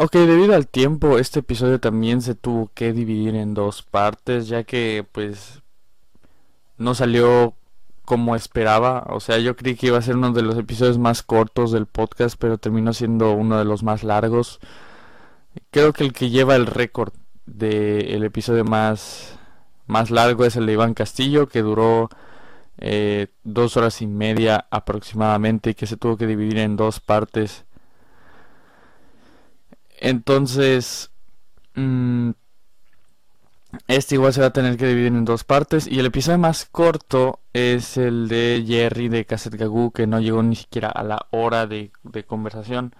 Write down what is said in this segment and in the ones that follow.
Ok, debido al tiempo, este episodio también se tuvo que dividir en dos partes, ya que pues no salió como esperaba. O sea, yo creí que iba a ser uno de los episodios más cortos del podcast, pero terminó siendo uno de los más largos. Creo que el que lleva el récord del episodio más, más largo es el de Iván Castillo, que duró eh, dos horas y media aproximadamente y que se tuvo que dividir en dos partes. Entonces, mm, este igual se va a tener que dividir en dos partes. Y el episodio más corto es el de Jerry de Cassette Gagoo, que no llegó ni siquiera a la hora de, de conversación.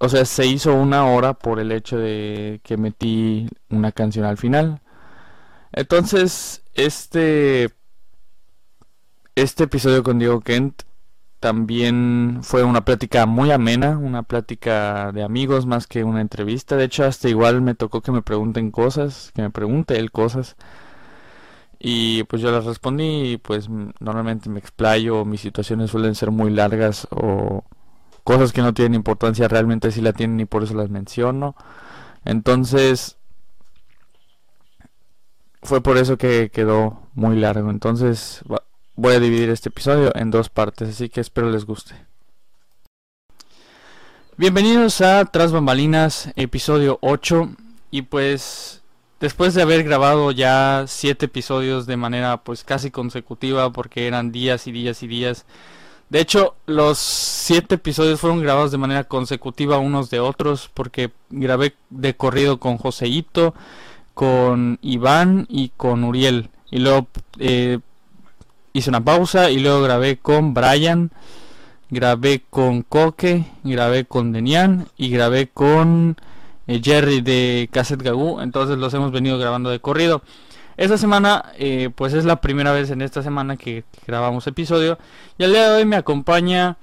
O sea, se hizo una hora por el hecho de que metí una canción al final. Entonces, este este episodio con Diego Kent también fue una plática muy amena, una plática de amigos más que una entrevista. De hecho, hasta igual me tocó que me pregunten cosas, que me pregunte él cosas. Y pues yo las respondí y pues normalmente me explayo, mis situaciones suelen ser muy largas o cosas que no tienen importancia realmente sí la tienen y por eso las menciono. Entonces fue por eso que quedó muy largo. Entonces voy a dividir este episodio en dos partes, así que espero les guste. Bienvenidos a Tras Bambalinas, episodio 8. Y pues después de haber grabado ya 7 episodios de manera pues casi consecutiva, porque eran días y días y días. De hecho, los 7 episodios fueron grabados de manera consecutiva unos de otros, porque grabé de corrido con Joseito, con Iván y con Uriel. Y luego eh, hice una pausa y luego grabé con Brian, grabé con Coque, grabé con Denian y grabé con eh, Jerry de Cassette Gagoo. Entonces los hemos venido grabando de corrido. Esta semana, eh, pues es la primera vez en esta semana que, grabamos episodio. Y al día de hoy me acompaña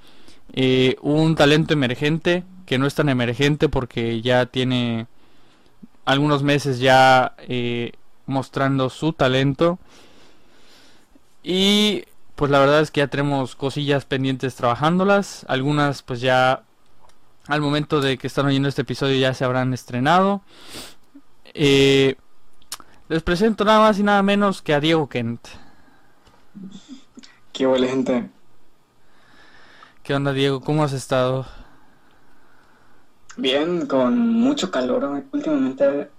eh, un talento emergente, que no es tan emergente porque ya tiene algunos meses ya mostrando su talento. Y pues la verdad es que ya tenemos cosillas pendientes trabajándolas. Algunas pues ya al momento de que están oyendo este episodio ya se habrán estrenado. Eh, les presento nada más y nada menos que a Diego Kent. Qué buena gente. ¿Qué onda Diego? ¿Cómo has estado? Bien, con mucho calor. Últimamente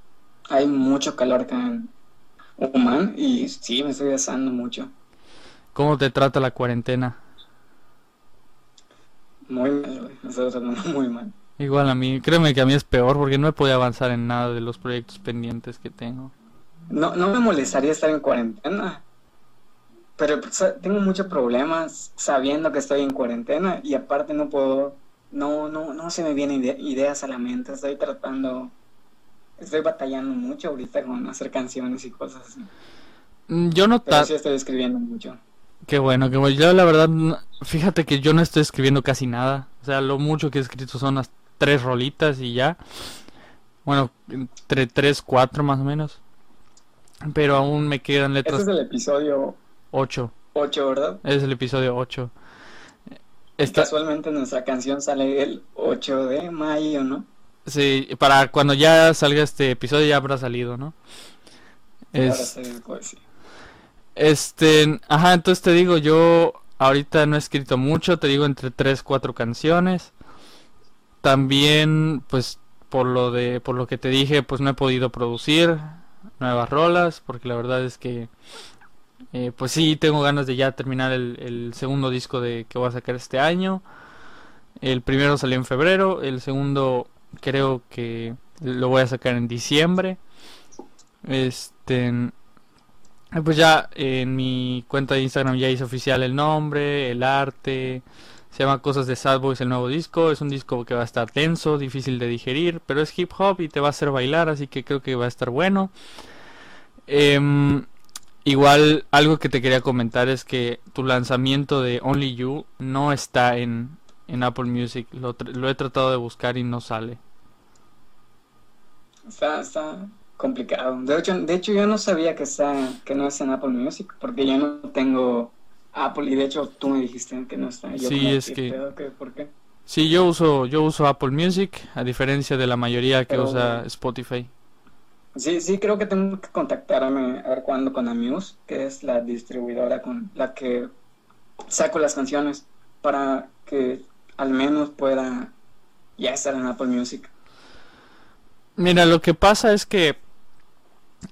hay mucho calor acá en Oman y sí, me estoy asando mucho. ¿Cómo te trata la cuarentena? Muy mal, Me está tratando muy mal. Igual a mí, créeme que a mí es peor porque no he podido avanzar en nada de los proyectos pendientes que tengo. No, no me molestaría estar en cuarentena, pero tengo muchos problemas sabiendo que estoy en cuarentena y aparte no puedo, no, no, no se me vienen ideas a la mente. Estoy tratando, estoy batallando mucho ahorita con hacer canciones y cosas así. Mm, yo no pero sí estoy escribiendo mucho. Qué bueno, qué bueno. Yo la verdad, fíjate que yo no estoy escribiendo casi nada. O sea, lo mucho que he escrito son las tres rolitas y ya. Bueno, entre tres, cuatro más o menos. Pero aún me quedan letras. Este es el episodio 8. 8, ¿verdad? Es el episodio 8. Casualmente nuestra canción sale el 8 de mayo, ¿no? Sí, para cuando ya salga este episodio ya habrá salido, ¿no? Es... Este, ajá, entonces te digo, yo ahorita no he escrito mucho, te digo entre 3, 4 canciones. También, pues, por lo de, por lo que te dije, pues no he podido producir nuevas rolas, porque la verdad es que, eh, pues sí, tengo ganas de ya terminar el, el segundo disco de que voy a sacar este año. El primero salió en febrero, el segundo creo que lo voy a sacar en diciembre. Este, pues ya en mi cuenta de Instagram ya hice oficial el nombre, el arte. Se llama Cosas de Sad Boys el nuevo disco. Es un disco que va a estar tenso, difícil de digerir, pero es hip hop y te va a hacer bailar, así que creo que va a estar bueno. Em, igual algo que te quería comentar es que tu lanzamiento de Only You no está en, en Apple Music. Lo, lo, he tratado de buscar y no sale. Está, está, complicado. De hecho, de hecho yo no sabía que, está, que no es en Apple Music, porque yo no tengo Apple y de hecho tú me dijiste que no está. sí, es que... ¿Por qué? Sí, yo uso, yo uso Apple Music, a diferencia de la mayoría que Pero- usa Spotify. Sí, sí, creo que tengo que contactarme a ver cuándo con Amuse, que es la distribuidora con la que saco las canciones, para que al menos pueda ya estar en Apple Music. Mira, lo que pasa es que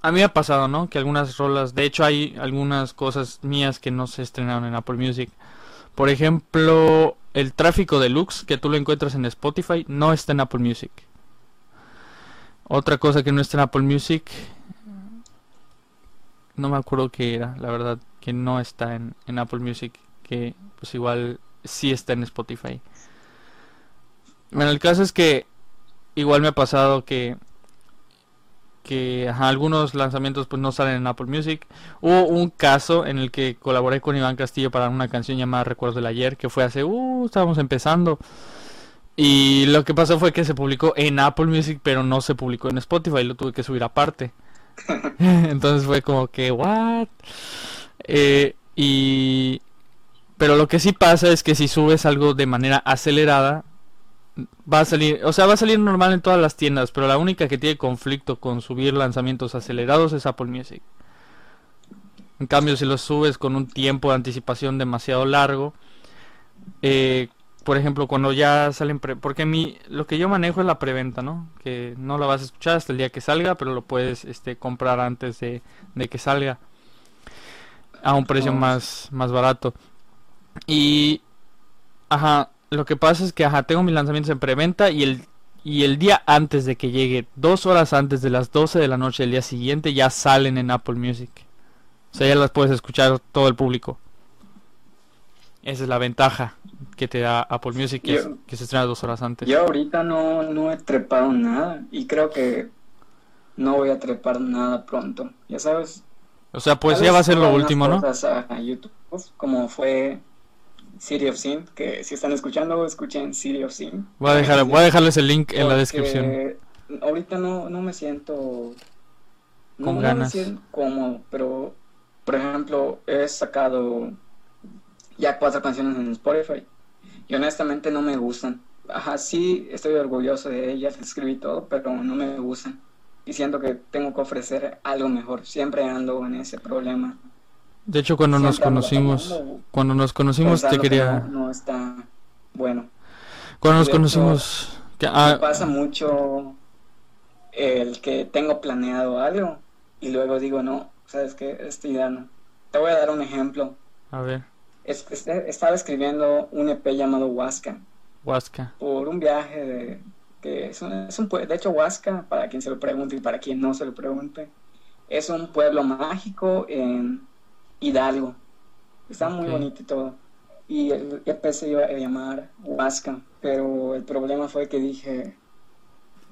a mí me ha pasado, ¿no? Que algunas rolas, de hecho hay algunas cosas mías que no se estrenaron en Apple Music. Por ejemplo, el tráfico deluxe que tú lo encuentras en Spotify no está en Apple Music. Otra cosa que no está en Apple Music, no me acuerdo qué era, la verdad, que no está en, en Apple Music, que pues igual sí está en Spotify. Bueno, el caso es que igual me ha pasado que que ajá, algunos lanzamientos pues no salen en Apple Music. Hubo un caso en el que colaboré con Iván Castillo para una canción llamada Recuerdos del Ayer, que fue hace, uh, estábamos empezando. Y lo que pasó fue que se publicó en Apple Music, pero no se publicó en Spotify, lo tuve que subir aparte. Entonces fue como que, what? Eh, y... Pero lo que sí pasa es que si subes algo de manera acelerada, va a salir, o sea, va a salir normal en todas las tiendas, pero la única que tiene conflicto con subir lanzamientos acelerados es Apple Music. En cambio, si los subes con un tiempo de anticipación demasiado largo, eh, por ejemplo, cuando ya salen, pre- porque mi, lo que yo manejo es la preventa, ¿no? Que no la vas a escuchar hasta el día que salga, pero lo puedes, este, comprar antes de, de que salga a un precio Oh. más, más barato. Y, ajá, lo que pasa es que, ajá, tengo mis lanzamientos en preventa y el, y el día antes de que llegue, dos horas antes de las 12 de la noche del día siguiente, ya salen en Apple Music. O sea, ya las puedes escuchar todo el público. Esa es la ventaja que te da Apple Music, que, es- Yo- que se estrena dos horas antes. Yo ahorita no, no he trepado nada y creo que no voy a trepar nada pronto, ya sabes. O sea, pues ya va a ser lo último, ¿no? cosas a YouTube, como fue City of Sin, que si están escuchando, escuchen City of Sin. Voy a, dejar, voy a dejarles el link en la descripción. Ahorita no, no me siento Con no ganas. me siento cómodo, pero por ejemplo he sacado ya cuatro canciones en Spotify y honestamente no me gustan. Ajá, sí estoy orgulloso de ellas, escribí todo, pero no me gustan. Y siento que tengo que ofrecer algo mejor. Siempre ando en ese problema. De hecho, cuando nos conocimos, cuando nos conocimos te que quería... No, no está bueno. Cuando nos conocimos... que- Me ah, pasa mucho el que tengo planeado algo y luego digo, no, sabes que esta idea no. Te voy a dar un ejemplo. a ver, Es- es- estaba escribiendo un EP llamado Huasca Huasca. por un viaje de que es un, es un de hecho Huasca, para quien se lo pregunte y para quien no se lo pregunte, es un pueblo mágico en Hidalgo. Está muy bonito y todo. Y el EP se iba a llamar Huasca, pero el problema fue que dije,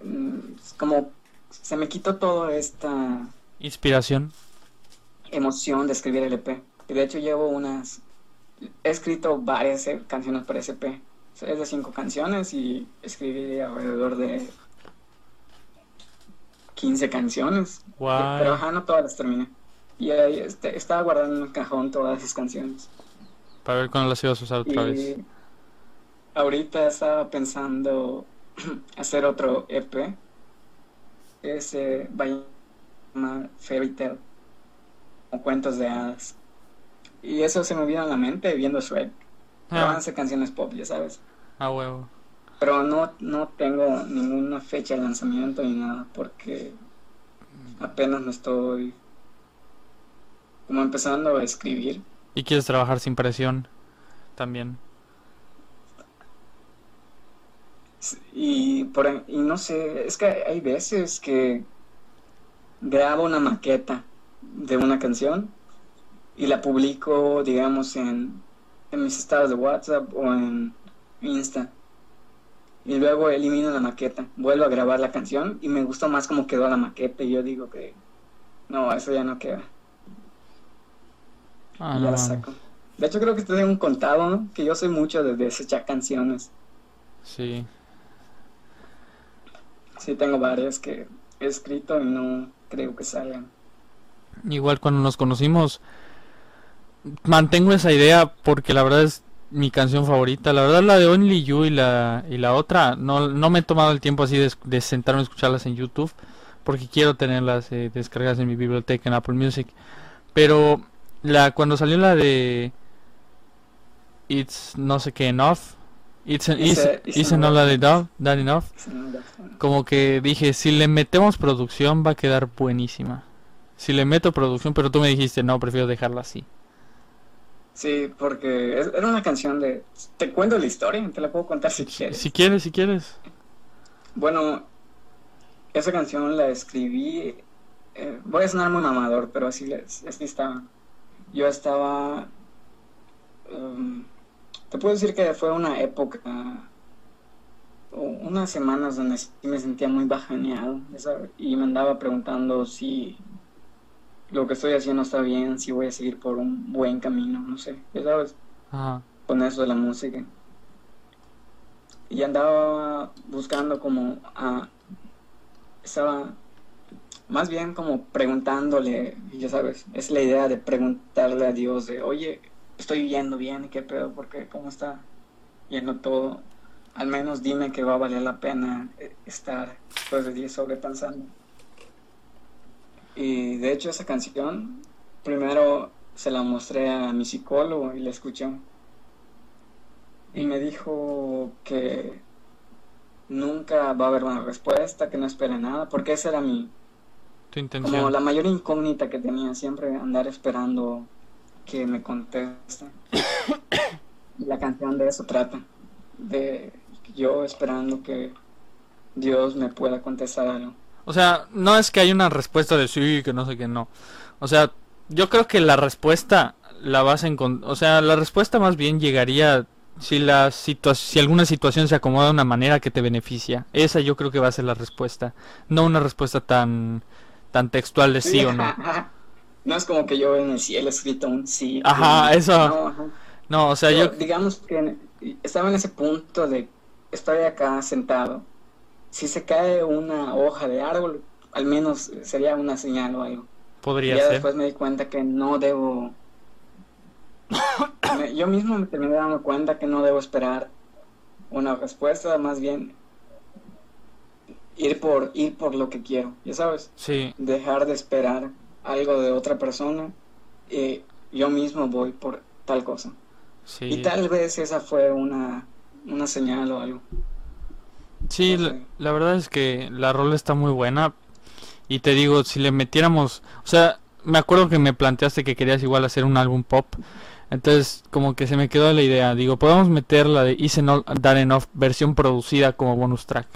mm, como se me quitó toda esta Inspiración. emoción de escribir el EP. Y de hecho llevo unas, he escrito varias eh, canciones para ese EP. Es de cinco canciones y escribí alrededor de 15 canciones. Guay. Pero ajá, no todas las terminé. Y ahí este, estaba guardando en un cajón todas esas canciones. Para ver cuándo las ibas a usar otra vez. Y ahorita estaba pensando hacer otro EP. Ese va a llamar Fairy Tale. O cuentos de hadas. Y eso se me vino a la mente viendo Shrek. Ah, ser canciones pop, ya sabes. a huevo. Pero no, no tengo ninguna fecha de lanzamiento ni nada. Porque apenas me estoy como empezando a escribir. Y quieres trabajar sin presión también. Y, por, y no sé, es que hay veces que grabo una maqueta de una canción y la publico, digamos, en, en mis estados de WhatsApp o en Insta. Y luego elimino la maqueta, vuelvo a grabar la canción y me gustó más cómo quedó la maqueta y yo digo que no, eso ya no queda. Ah, y no ya la saco. De hecho creo que te tengo un contado, ¿no? Que yo soy mucho de desechar canciones. Sí. Sí, tengo varias que he escrito y no creo que salgan. Igual cuando nos conocimos, mantengo esa idea porque la verdad es, mi canción favorita. La verdad la de Only You y la, y la otra no, no me he tomado el tiempo así de, de sentarme a escucharlas en YouTube porque quiero tenerlas eh, descargadas en mi biblioteca en Apple Music. Pero la cuando salió la de It's no sé qué enough, It's, it's, not enough, that enough, como que dije si le metemos producción va a quedar buenísima. Si le meto producción, pero tú me dijiste no, prefiero dejarla así. Sí, porque era una canción de... ¿Te cuento la historia? Te la puedo contar si quieres. Si quieres, si quieres. Bueno, esa canción la escribí... Eh, voy a sonar muy mamador, pero así, así estaba. Yo estaba... Um, te puedo decir que fue una época... Unas semanas donde me sentía muy bajaneado y me andaba preguntando si lo que estoy haciendo está bien, si voy a seguir por un buen camino, no sé, ya sabes, con eso de la música. Y andaba buscando como a... Estaba más bien como preguntándole, ya sabes, es la idea de preguntarle a Dios de, oye, estoy yendo bien, ¿qué pedo? porque ¿Cómo está yendo todo? Al menos dime que va a valer la pena eh, estar después de 10 sobrepensando. Y de hecho esa canción, primero se la mostré a mi psicólogo y la escuchó. Y me dijo que nunca va a haber una respuesta, que no espere nada, porque esa era mi... Tu intención. Como la mayor incógnita que tenía, siempre andar esperando que me conteste. la canción de eso trata, de yo esperando que Dios me pueda contestar algo. O sea, no es que hay una respuesta de sí, que no sé qué, no. O sea, yo creo que la respuesta la vas a encontrar, o sea, la respuesta más bien llegaría si la si alguna situación se acomoda de una manera que te beneficia. Esa yo creo que va a ser la respuesta, no una respuesta tan tan textual de sí o no. No es como que yo en el cielo escrito un sí. Ajá, eso. No, o sea, yo digamos que estaba en ese punto de estoy acá sentado si se cae una hoja de árbol, al menos sería una señal o algo. Podría y ya después me di cuenta que no debo. yo mismo me terminé dando cuenta que no debo esperar una respuesta, más bien ir por ir por lo que quiero, ya sabes. Sí. Dejar de esperar algo de otra persona y yo mismo voy por tal cosa. Sí. Y tal vez esa fue una, una señal o algo. Sí, la, verdad es que la rola está muy buena. Y te digo, si le metiéramos... O sea, me acuerdo que me planteaste que querías igual hacer un álbum pop. Entonces, como que se me quedó la idea. Digo, podemos meter la de Is Not That Enough versión producida como bonus track.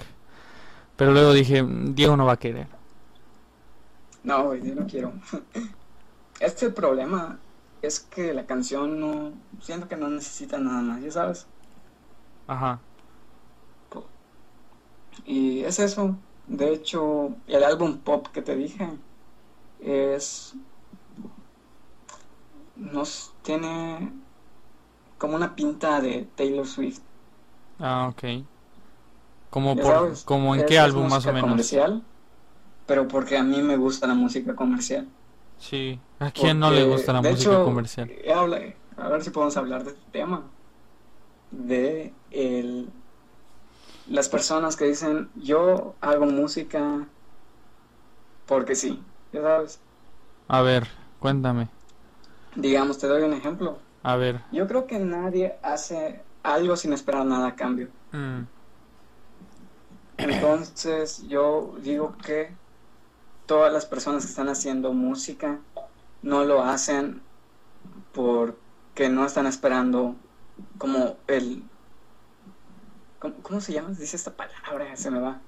Pero luego dije, Diego no va a querer. No, yo no quiero. Este problema es que la canción no. Siento que no necesita nada más, ya sabes. Ajá. Y es eso. De hecho, el álbum pop que te dije es. Nos tiene como una pinta de Taylor Swift. Ah, ok. Como, por, como en qué álbum más o menos. comercial, pero porque a mí me gusta la música comercial. Sí, ¿a quién no le gusta la música comercial? a ver si podemos hablar de este tema. De el las personas que dicen, yo hago música porque sí, ya sabes. A ver, cuéntame. Digamos, te doy un ejemplo. A ver. Yo creo que nadie hace algo sin esperar nada a cambio. Mm. Entonces, yo digo que todas las personas que están haciendo música no lo hacen porque no están esperando como el ¿Cómo, se llama? Dice esta palabra, se me va.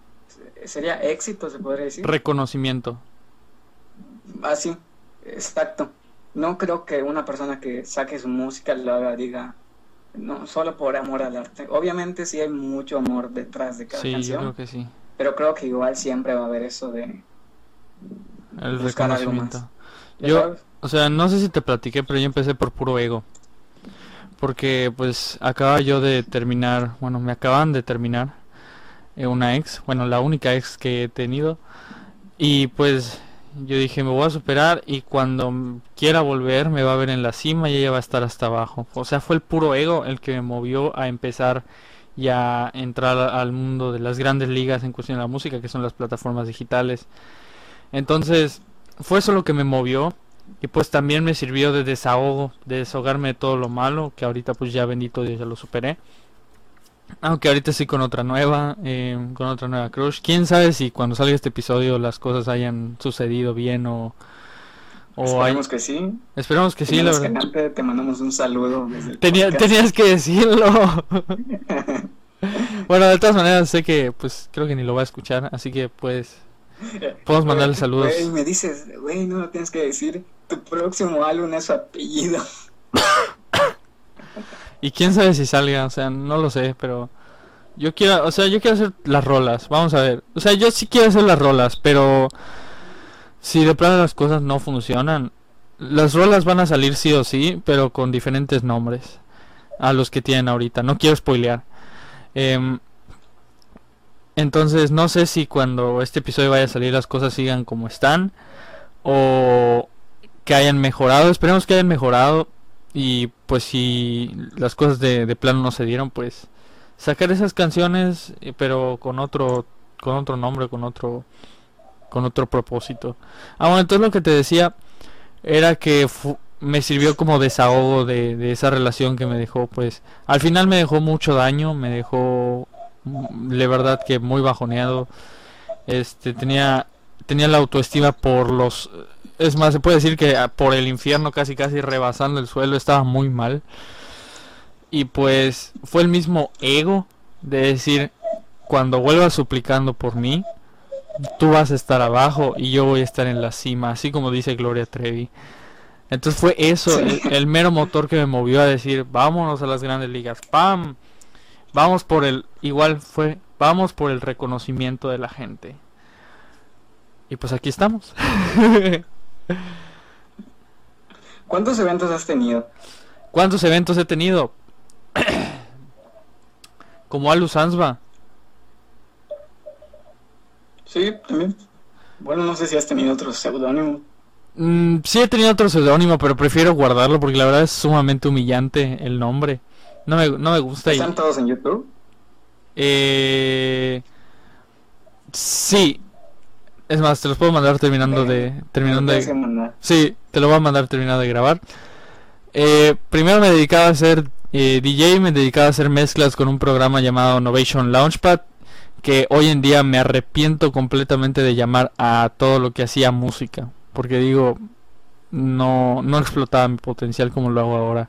Sería éxito, se podría decir. Reconocimiento. Ah, sí, exacto. No creo que una persona que saque su música lo haga, diga, no, solo por amor al arte. Obviamente sí hay mucho amor detrás de cada canción. Sí, creo que sí. Pero creo que igual siempre va a haber eso de... El reconocimiento. Yo, o sea, no sé si te platiqué, pero yo empecé por puro ego porque pues acaba yo de terminar, bueno, me acaban de terminar eh, una ex, bueno, la única ex que he tenido y pues Yo dije, me voy a superar y cuando quiera volver me va a ver en la cima y ella va a estar hasta abajo. O sea, fue el puro ego el que me movió a empezar y a entrar al mundo de las grandes ligas en cuestión de la música, que son las plataformas digitales. Entonces, fue eso lo que me movió y pues también me sirvió de desahogo, de desahogarme de todo lo malo, que ahorita pues ya bendito Dios ya lo superé. Aunque ahorita sí con otra nueva, eh, con otra nueva crush. Quién sabe si cuando salga este episodio las cosas hayan sucedido bien o... o Esperemos que sí. Esperemos que sí, la verdad. te mandamos un saludo. tenías que decirlo. bueno, de todas maneras sé que pues creo que ni lo va a escuchar, así que pues podemos mandarle saludos. me dices, güey, no lo tienes que decir. Tu próximo álbum es su apellido. Y quién sabe si salga, o sea, no lo sé, pero yo quiero, o sea, yo quiero hacer las rolas, vamos a ver. O sea, yo sí quiero hacer las rolas, pero si de plano las cosas no funcionan, las rolas van a salir sí o sí, pero con diferentes nombres a los que tienen ahorita. No quiero spoilear. Em, entonces, no sé si cuando este episodio vaya a salir las cosas sigan como están o que hayan mejorado. Esperemos que hayan mejorado y pues si las cosas de, de plano no se dieron, pues sacar esas canciones, eh, pero con otro con otro nombre, con otro con otro propósito. Ah, bueno, entonces lo que te decía era que me sirvió como desahogo de, de, esa relación que me dejó, pues al final me dejó mucho daño, me dejó mm, de verdad que muy bajoneado. Este tenía tenía la autoestima por los es más, se puede decir que ah, por el infierno casi casi rebasando el suelo estaba muy mal. Y pues fue el mismo ego de decir, cuando vuelvas suplicando por mí, tú vas a estar abajo y yo voy a estar en la cima, así como dice Gloria Trevi. Entonces fue eso, el, mero motor que me movió a decir, vámonos a las grandes ligas, ¡pam! Vamos por el, igual fue, vamos por el reconocimiento de la gente. Y pues aquí estamos. ¿Cuántos eventos has tenido? ¿Cuántos eventos he tenido? Como Alu Sansba. Sí, también. Bueno, no sé si has tenido otro seudónimo. Mm, sí he tenido otro seudónimo, pero prefiero guardarlo porque la verdad es sumamente humillante el nombre. No me, no me gusta. ¿Están todos en YouTube? Eh... Sí, es más, te los puedo mandar terminando de... Terminando de... Sí, te lo voy a mandar terminado de grabar. Eh, primero me dedicaba a hacer eh, DJ, me dedicaba a hacer mezclas con un programa llamado Innovation Launchpad, que hoy en día me arrepiento completamente de llamar a todo lo que hacía música, porque digo, no, no explotaba mi potencial como lo hago ahora.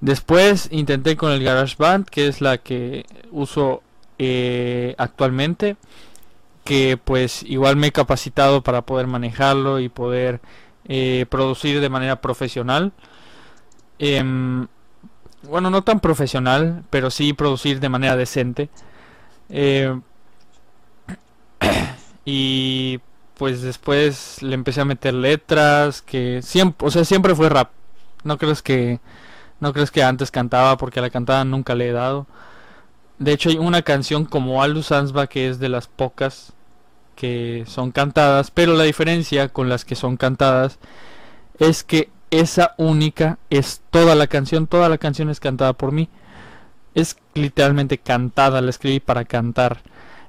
Después intenté con el GarageBand, que es la que uso eh, actualmente que pues igual me he capacitado para poder manejarlo y poder eh, producir de manera profesional. Em, bueno, no tan profesional, pero sí producir de manera decente. Eh, y pues después le empecé a meter letras que siempre, o sea, siempre fue rap. No crees que no crees que antes cantaba porque a la cantada nunca le he dado. De hecho hay una canción como Aldo Sansba que es de las pocas que son cantadas, pero la diferencia con las que son cantadas es que esa única es toda la canción, toda la canción es cantada por mí. Es literalmente cantada, la escribí para cantar.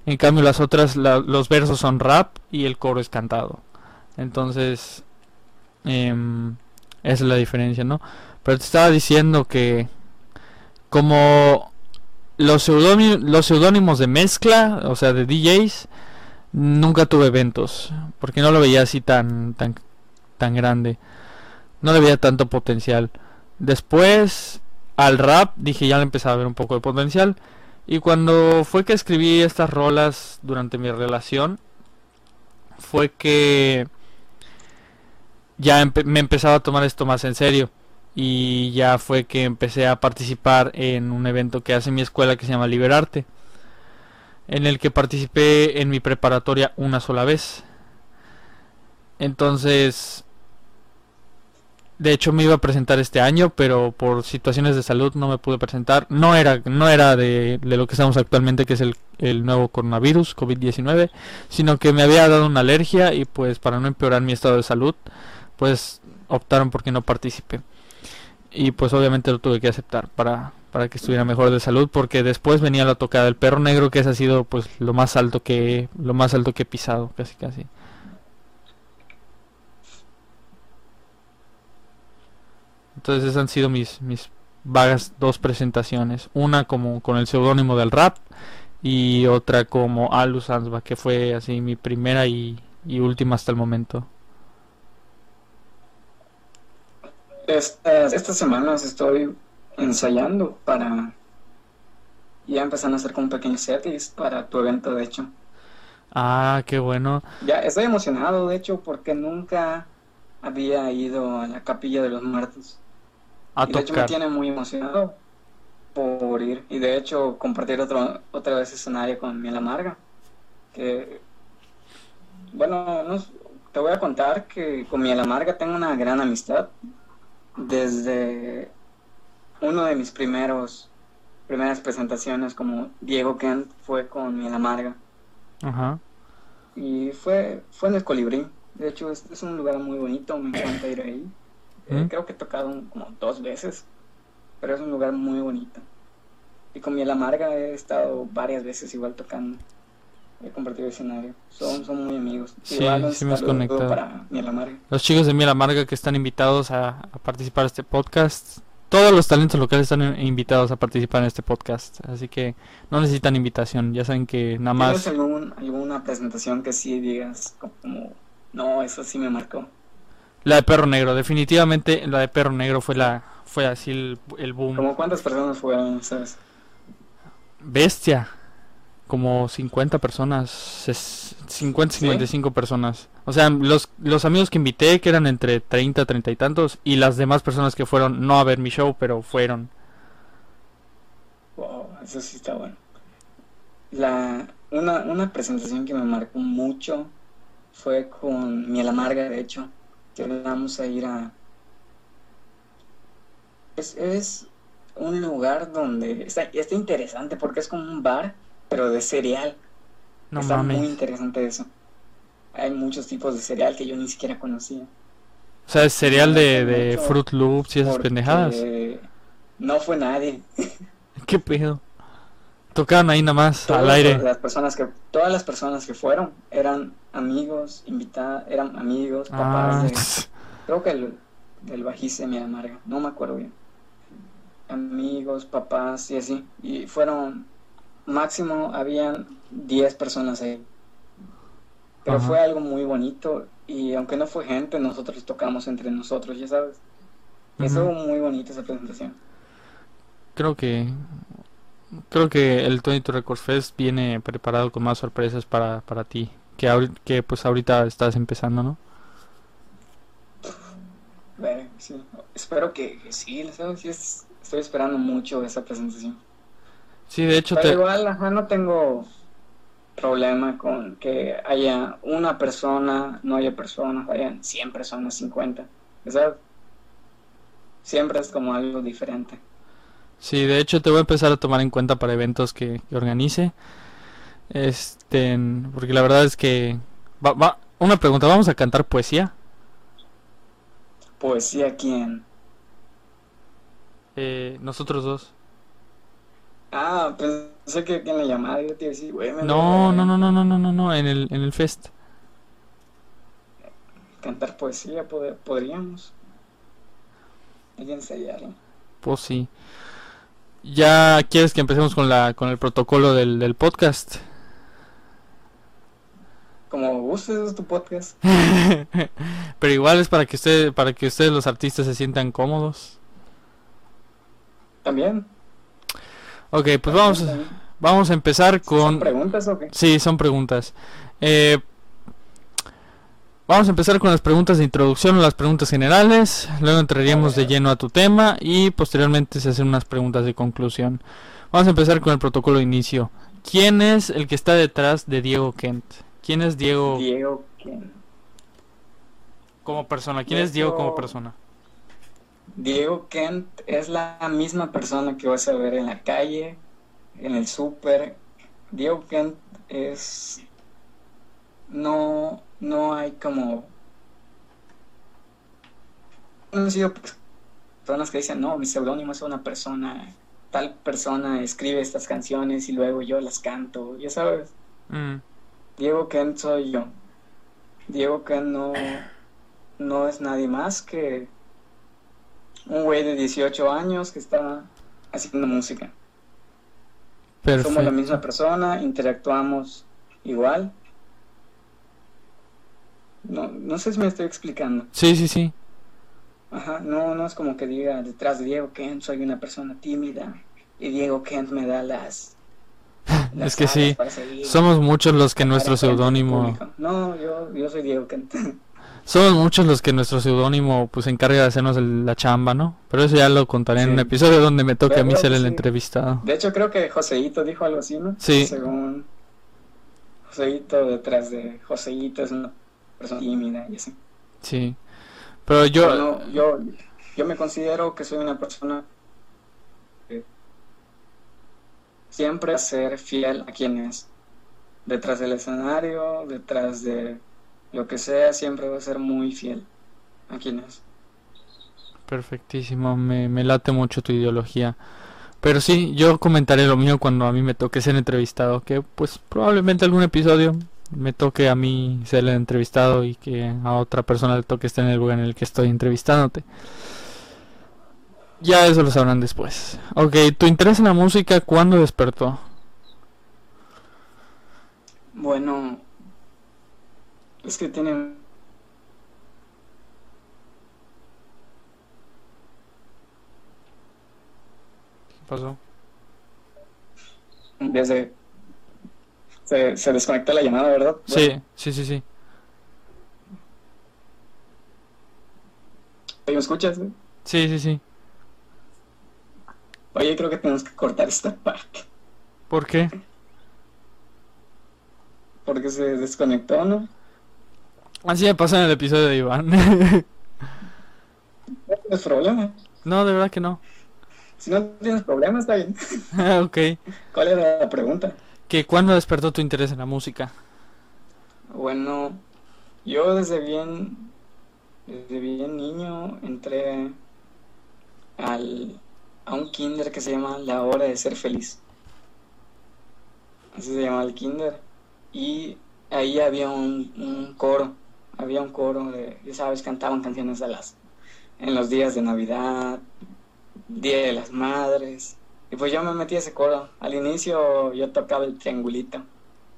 En cambio las otras, los versos son rap y el coro es cantado. Entonces, em, esa es la diferencia, ¿no? Pero te estaba diciendo que como los seudónimos de mezcla, o sea, de DJs, nunca tuve eventos, porque no lo veía así tan, tan, tan grande. No le veía tanto potencial. Después, al rap, dije ya le empezaba a ver un poco de potencial. Y cuando fue que escribí estas rolas durante mi relación, fue que ya me empezaba a tomar esto más en serio. Y ya fue que empecé a participar en un evento que hace mi escuela que se llama Liberarte en el que participé en mi preparatoria una sola vez. Entonces, De hecho me iba a presentar este año, pero por situaciones de salud no me pude presentar. No era, no era de, de lo que estamos actualmente, que es el, el nuevo coronavirus, COVID-19, sino que me había dado una alergia y pues para no empeorar mi estado de salud, pues optaron porque no participé. Y pues obviamente lo tuve que aceptar para, para que estuviera mejor de salud, porque después venía la tocada del perro negro, que ese ha sido pues lo más alto que, lo más alto que he pisado, casi casi. Entonces esas han sido mis, mis vagas dos presentaciones. Una como con el seudónimo del rap y otra como Alus Ansba, que fue así mi primera y, y última hasta el momento. Estas, estas semanas estoy ensayando para ya empezar a hacer como un pequeño setlist para tu evento, de hecho. Ah, qué bueno. Ya estoy emocionado, de hecho, porque nunca había ido a la capilla de los muertos. A y de hecho me tiene muy emocionado por ir y de hecho compartir otro, otra vez escenario con Miel Amarga. Que, bueno, no te voy a contar que con Miel Amarga tengo una gran amistad desde uno de mis primeros primeras presentaciones como Diego Kent fue con Miel Amarga Ajá. y fue fue en el Colibrí. De hecho es, es un lugar muy bonito, me encanta ir ahí. Eh, creo que he tocado como dos veces, pero es un lugar muy bonito. Y con Miel Amarga he estado varias veces igual tocando. He compartido escenario. Son, son muy amigos. Sí, Igual sí me has saludo conectado. para. Los chicos de Miel Amarga que están invitados a, a participar en este podcast. Todos los talentos locales están in- invitados a participar en este podcast. Así que no necesitan invitación. Ya saben que nada ¿Tienes más... algún, alguna presentación que sí digas como, no, eso sí me marcó? La de Perro Negro. Definitivamente la de Perro Negro fue la fue así el, el boom. ¿Como cuántas personas fueron, sabes? Bestia. Como 50 personas. es- 50, ¿Sí? 55 personas. O sea, los, los amigos que invité, que eran entre 30, 30 y tantos. Y las demás personas que fueron, no a ver mi show, pero fueron. Wow, eso sí está bueno. La, una, una presentación que me marcó mucho fue con Miel Amarga, de hecho, que vamos a ir a... Es, es un lugar donde está, está interesante porque es como un bar, pero de cereal. No está muy mames. interesante eso. Hay muchos tipos de cereal que yo ni siquiera conocía. O sea, es cereal de, de Fruit Loops y esas pendejadas. No fue nadie. ¿Qué pedo? Tocaban ahí nada más al aire. las personas que todas las personas que fueron eran amigos invitados eran amigos papás Ah, de creo que el del bajista mi amarga no me acuerdo bien amigos papás y así y fueron máximo habían 10 personas ahí pero Ajá. fue algo muy bonito y aunque no fue gente nosotros tocamos entre nosotros ya sabes y Ujú. estuvo muy bonita esa presentación Creo que creo que el 22 Records Fest viene preparado con más sorpresas para, para ti. Que, que pues ahorita estás empezando, ¿no? Bueno, sí. espero que, que sí, ¿sabes? Es- estoy esperando mucho esa presentación Sí, de hecho Pero te... igual, ajá, no tengo problema con que haya una persona, no haya personas, hayan 100 personas, 50. ¿Sabes? Siempre es como algo diferente. Sí, de hecho te voy a empezar a tomar en cuenta para eventos que, que organice. Este, porque la verdad es que va, va, una pregunta, ¿vamos a cantar poesía? Poesía, ¿quién? Eh, nosotros dos. Ah, pensé que en la llamada yo te iba a decir, güey, me No, no, no, no, no, no, no, no, en el en el fest. Cantar poesía, pod- podríamos. Hay que ensayarlo. Pues sí. ¿Ya quieres que empecemos con la con el protocolo del, del podcast? Como gustes, es tu podcast. Pero igual es para que usted, para que ustedes los artistas se sientan cómodos. También. Ok, pues vamos, vamos a empezar ¿Son con... preguntas o qué? Sí, son preguntas. Eh, vamos a empezar con las preguntas de introducción o las preguntas generales. Luego entraríamos de lleno a tu tema y posteriormente se hacen unas preguntas de conclusión. Vamos a empezar con el protocolo de inicio. ¿Quién es el que está detrás de Diego Kent? ¿Quién es Diego Diego, ¿quién? como persona? ¿Quién es Diego como persona? Diego Kent es la misma persona que vas a ver en la calle, en el súper. Diego Kent es... No, no hay como... No han sido personas que dicen, no, mi seudónimo es una persona, tal persona escribe estas canciones y luego yo las canto, ya sabes. Mm. Diego Kent soy yo. Diego Kent no, no es nadie más que un güey de 18 años que está haciendo música. Perfecto. Somos la misma persona, interactuamos igual. No, no sé si me estoy explicando. Sí, sí, sí. Ajá, no, no es como que diga detrás de Diego Kent soy una persona tímida y Diego Kent me da las... las Es que sí, Somos muchos los que nuestro seudónimo... No, yo, yo soy Diego Kent. Somos muchos los que nuestro seudónimo pues se encarga de hacernos el- la chamba, ¿no? Pero eso ya lo contaré en un episodio donde me toque a mí ser el sí. entrevistado. De hecho, creo que Joseito dijo algo así, ¿no? Sí. Según Joseito, detrás de Joseito es una persona tímida y así. Sí. Pero yo... Pero no, yo, yo me considero que soy una persona que siempre va a ser fiel a quien es. Detrás del escenario, detrás de lo que sea, siempre va a ser muy fiel a quien es. Perfectísimo, me, me late mucho tu ideología. Pero sí, yo comentaré lo mío cuando a mí me toque ser entrevistado, que pues probablemente algún episodio me toque a mí ser el entrevistado y que a otra persona le toque estar en el lugar en el que estoy entrevistándote. Ya eso lo sabrán después. Ok, ¿tu interés en la música cuándo despertó? Bueno, es que tiene ¿Qué pasó? desde... Se, se desconectó la llamada, ¿verdad? Sí, sí, sí, sí. ¿Me escuchas? Sí, sí, sí. Oye, creo que tenemos que cortar esta parte. ¿Por qué? Porque se desconectó, ¿no? Así me pasó en el episodio de Iván. No tienes problema. no, de verdad que no. Si no tienes problema, está bien. ok. ¿Cuál era la pregunta? ¿Que cuándo despertó tu interés en la música? Bueno, yo desde bien, desde bien niño entré al, a un kinder que se llama La Hora de Ser Feliz. Así se llama el kinder. Y ahí había un, un coro, había un coro de, ya sabes, cantaban canciones a las, en los días de Navidad, Día de las Madres. Y pues yo me metí a ese coro. Al inicio yo tocaba el triangulito.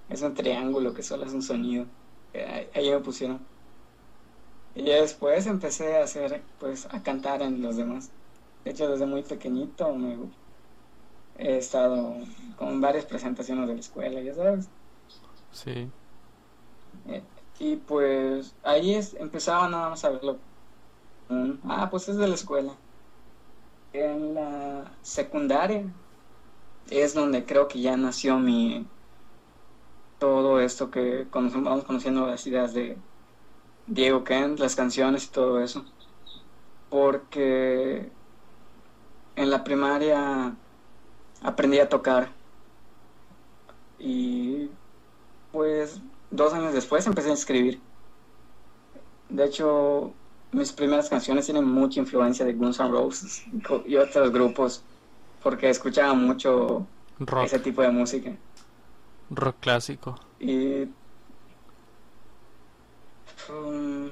Es un triángulo que solo es un sonido. Ahí, me pusieron. Y después empecé a hacer, pues, a cantar en los demás. De hecho, desde muy pequeñito me he estado con varias presentaciones de la escuela, ya sabes. Sí. Eh, y pues ahí es, empezaba nada más a verlo. Mm, Ah, pues es de la escuela. En la secundaria es donde creo que ya nació mi todo esto que vamos conociendo las ideas de Diego Kent, las canciones y todo eso. Porque en la primaria aprendí a tocar y pues dos años después empecé a escribir. De hecho, mis primeras canciones tienen mucha influencia de Guns N' Roses y otros grupos, porque escuchaba mucho Rock. ese tipo de música. Rock clásico. Y um,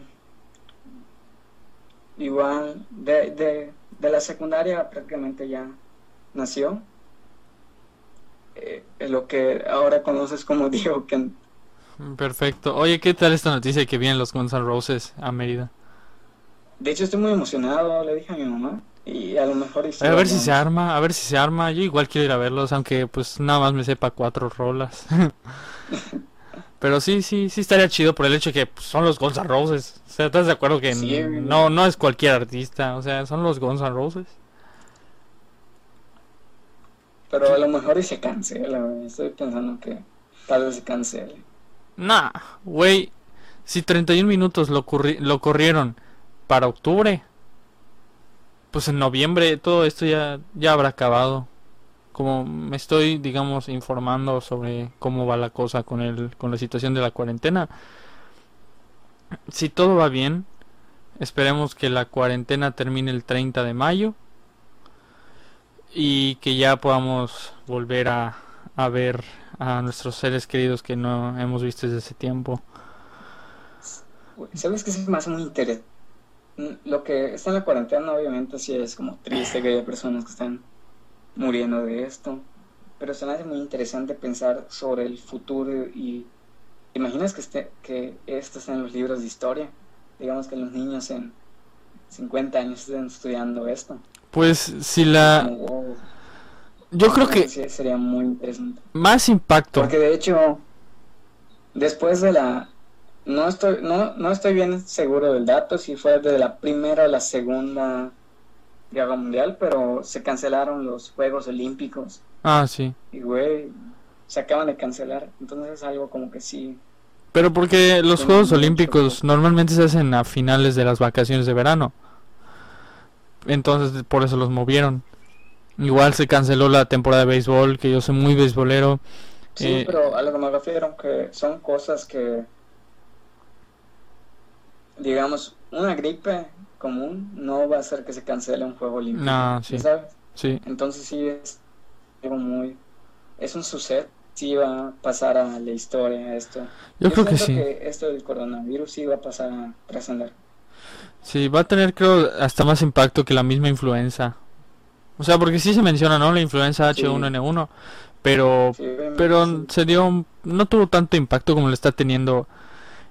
igual de, de, de la secundaria prácticamente ya nació eh, lo que ahora conoces como Diego Kent. Perfecto. Oye, ¿qué tal esta noticia de que vienen los Guns N' Roses a Mérida? De hecho, estoy muy emocionado, le dije a mi mamá. Y a lo mejor... A ver si se arma, a ver si se arma. Yo igual quiero ir a verlos, aunque pues nada más me sepa cuatro rolas. Pero sí, sí, sí estaría chido por el hecho de que pues, son los Guns N' Roses. O sea, ¿estás de acuerdo que Sí, no, no es cualquier artista? O sea, son los Guns N' Roses. Pero a lo mejor y se cancela. Estoy pensando que tal vez se cancele. Nah, güey, si 31 minutos lo, lo corrieron para octubre, pues en noviembre todo esto ya, ya habrá acabado. Como me estoy, digamos, informando sobre cómo va la cosa con el, con la situación de la cuarentena. Si todo va bien, esperemos que la cuarentena termine el 30 de mayo y que ya podamos volver a, a ver a nuestros seres queridos que no hemos visto desde ese tiempo. ¿Sabes qué es más muy interesante? Lo que está en la cuarentena obviamente sí es como triste que haya personas que están muriendo de esto, pero se me hace muy interesante pensar sobre el futuro y imaginas que, esté, que esto está en los libros de historia, digamos que los niños en 50 años estén estudiando esto. Pues si la... Yo creo que... sería muy interesante. Más impacto. Porque de hecho, después de la... No estoy, no, no estoy bien seguro del dato, si fue de la primera o la segunda guerra mundial, pero se cancelaron los Juegos Olímpicos. Ah, sí. Y güey, se acaban de cancelar. Entonces es algo como que sí. Pero porque los Juegos Olímpicos normalmente se hacen a finales de las vacaciones de verano. Entonces por eso los movieron. Igual se canceló la temporada de béisbol, que yo soy muy beisbolero. Sí, eh, pero a lo que me refiero que son cosas que, digamos, una gripe común no va a hacer que se cancele un juego olímpico. No, sí. ¿Sabes? Sí. Entonces sí es algo muy... Es un suceso, sí va a pasar a la historia esto. Yo, creo que sí. Que esto del coronavirus sí va a pasar a trascender. Sí, va a tener creo hasta más impacto que la misma influenza. O sea, porque sí se menciona, ¿no? La influenza H1N1, pero pero se dio no tuvo tanto impacto como le está teniendo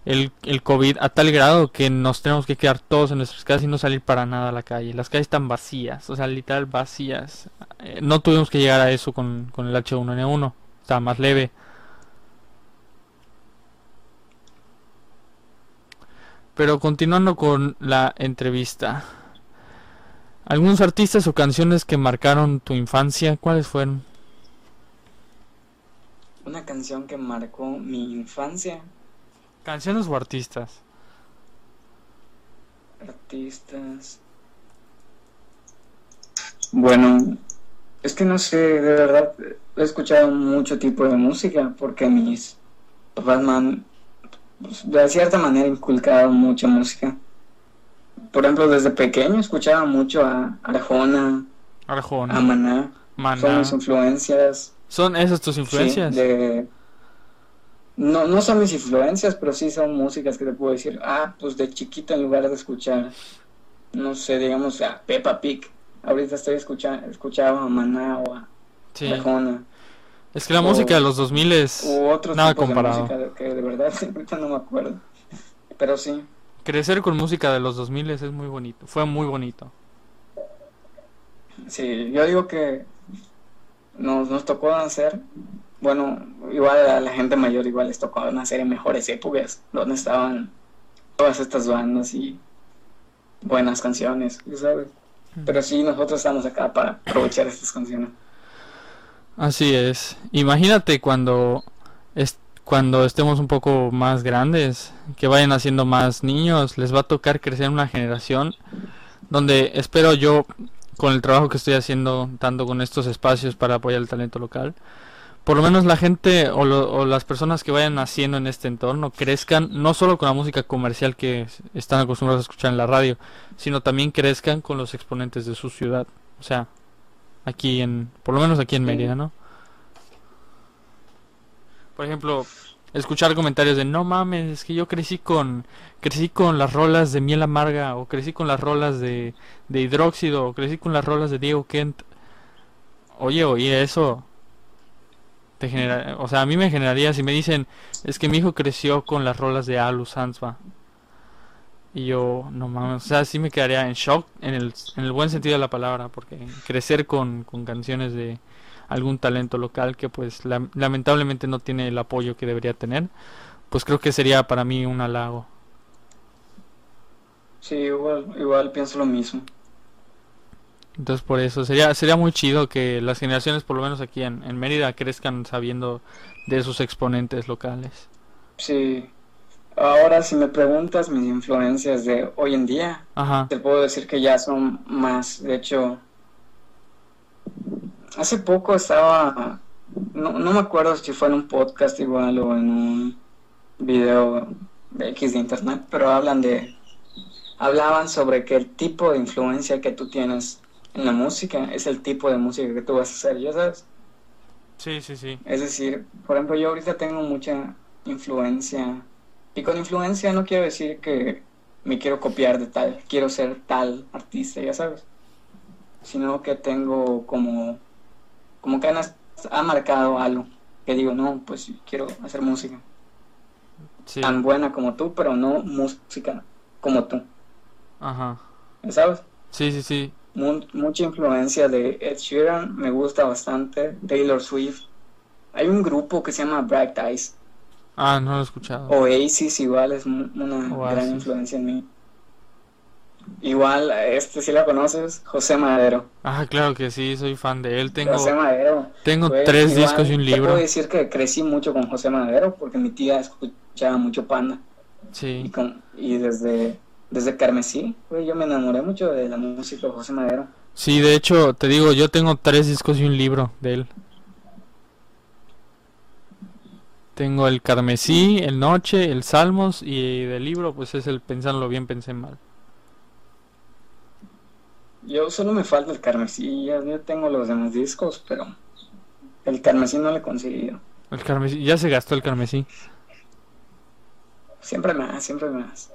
el, el COVID a tal grado que nos tenemos que quedar todos en nuestras casas y no salir para nada a la calle. Las calles están vacías, o sea, literal vacías. Eh, no tuvimos que llegar a eso con, con el H1N1, está más leve. Pero continuando con la entrevista. ¿Algunos artistas o canciones que marcaron tu infancia? ¿Cuáles fueron? Una canción que marcó mi infancia. ¿Canciones o artistas? Artistas. Bueno, es que no sé, de verdad, he escuchado mucho tipo de música porque mis papás me han, pues, de cierta manera, inculcado mucha música por ejemplo, desde pequeño escuchaba mucho a Arjona, Arjona. a Maná. Son mis influencias. ¿Son esas tus influencias? No, no son mis influencias, pero sí son músicas que te puedo decir. Ah, pues de chiquito en lugar de escuchar, no sé, digamos a Peppa Pig. Ahorita estoy escuchando, escuchaba a Maná o a Arjona. Es que la música de los 2000 es nada comparado. De música que de verdad ahorita no me acuerdo. Pero sí. Crecer con música de los 2000 es muy bonito, fue muy bonito. Sí, yo digo que nos, nos tocó nacer, bueno, igual a la gente mayor igual les tocó nacer en mejores épocas, donde estaban todas estas bandas y buenas canciones, ¿sabes? Pero sí, nosotros estamos acá para aprovechar estas canciones. Así es. Imagínate cuando cuando estemos un poco más grandes, que vayan haciendo más niños, les va a tocar crecer una generación donde espero yo, con el trabajo que estoy haciendo, tanto con estos espacios para apoyar el talento local, por lo menos la gente o, o, las personas que vayan naciendo en este entorno crezcan no solo con la música comercial que están acostumbrados a escuchar en la radio, sino también crezcan con los exponentes de su ciudad. O sea, aquí en, por lo menos aquí en Mérida, ¿no? Por ejemplo, escuchar comentarios de no mames, es que yo crecí con crecí con las rolas de miel amarga o crecí con las rolas de, hidróxido o crecí con las rolas de Diego Kent. Oye, oye, eso te genera, o sea, a mí me generaría si me dicen, es que mi hijo creció con las rolas de Alu Sansva. Y yo, no mames, o sea, sí me quedaría en shock en el, en el buen sentido de la palabra, porque crecer con, con canciones de, algún talento local que pues lamentablemente no tiene el apoyo que debería tener, pues creo que sería para mí un halago. Sí, igual, igual pienso lo mismo. Entonces por eso sería sería muy chido que las generaciones por lo menos aquí en, en Mérida crezcan sabiendo de sus exponentes locales. Sí. ahora si me preguntas mis influencias de hoy en día, Ajá. te puedo decir que ya son más. De hecho, hace poco estaba, no, no me acuerdo si fue en un podcast igual o en un video de X de internet, pero hablan de, hablaban sobre que el tipo de influencia que tú tienes en la música es el tipo de música que tú vas a hacer, ¿ya sabes? Sí, sí, sí. Es decir, por ejemplo, yo ahorita tengo mucha influencia. Y con influencia no quiero decir que me quiero copiar de tal, quiero ser tal artista, ya sabes. Sino que tengo como, como que ha marcado algo. Que digo, no, pues quiero hacer música Sí. tan buena como tú, pero no música como tú, Ajá. sabes. Sí, sí, sí. Mu- mucha influencia de Ed Sheeran, me gusta bastante, Taylor Swift. Hay un grupo que se llama Bright Eyes. Ah, no lo he escuchado. Oasis igual es una Oasis. gran influencia en mí. Igual, este si la conoces, José Madero. Ah, claro que sí, soy fan de él. Tengo, José Madero. tengo tres igual, discos y un libro. puedo decir que crecí mucho con José Madero porque mi tía escuchaba mucho Panda. Y, Sí. con, y desde, desde Carmesí, güey, yo me enamoré mucho de la música de José Madero. Sí, de hecho, te digo, yo tengo tres discos y un libro de él. Tengo el Carmesí, el Noche, el Salmos y del libro pues es el Pensarlo bien, pensé mal. Yo solo me falta el Carmesí, ya, yo tengo los demás discos, pero el Carmesí no lo he conseguido. El Carmesí, ya se gastó el Carmesí. Siempre más, siempre más.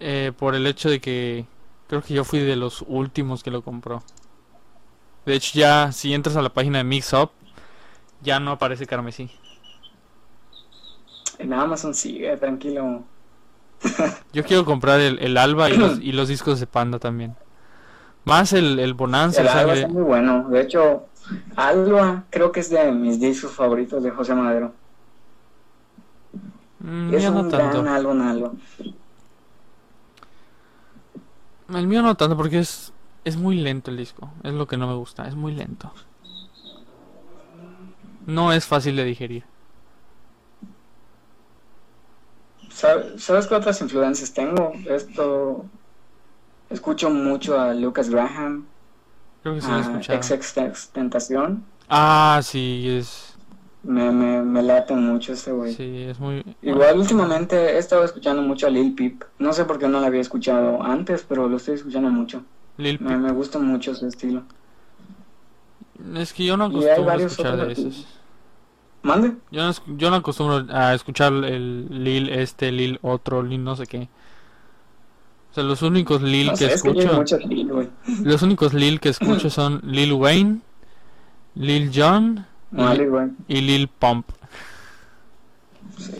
Eh, por el hecho de que creo que yo fui de los últimos que lo compró. De hecho, ya si entras a la página de Mix Up, ya no aparece Carmesí. En Amazon sigue, tranquilo. Yo quiero comprar el, el Alba y los, y los discos de Panda también. Más el, el Bonanza, El Alba está muy bueno. De hecho, Alba creo que es de mis discos favoritos de José Madero. Mm, Es no un tanto. gran álbum, Alba. El mío no tanto porque es, es muy lento el disco. Es lo que no me gusta, es muy lento. No es fácil de digerir. ¿Sabe- ¿Sabes qué otras influencias tengo? Esto. Escucho mucho a Lucas Graham, Creo que sí lo he. XX Tentación. Ah, sí, es, Me, me, me late mucho este güey. sí, es muy... Igual últimamente he estado escuchando mucho a Lil Peep. No sé por qué no lo había escuchado antes, pero lo estoy escuchando mucho. Lil Peep. me gusta mucho su estilo. Es que yo no acostumbro a escuchar de esos. ¿Mande? Yo no, yo no acostumbro a escuchar el Lil este, Lil otro, Lil no sé qué. O sea, los únicos Lil No que sé, es que yo hay escucho, Lil, los únicos Lil que escucho son Lil Wayne, Lil Jon No, y, Lil, güey. y Lil Pump. Sí.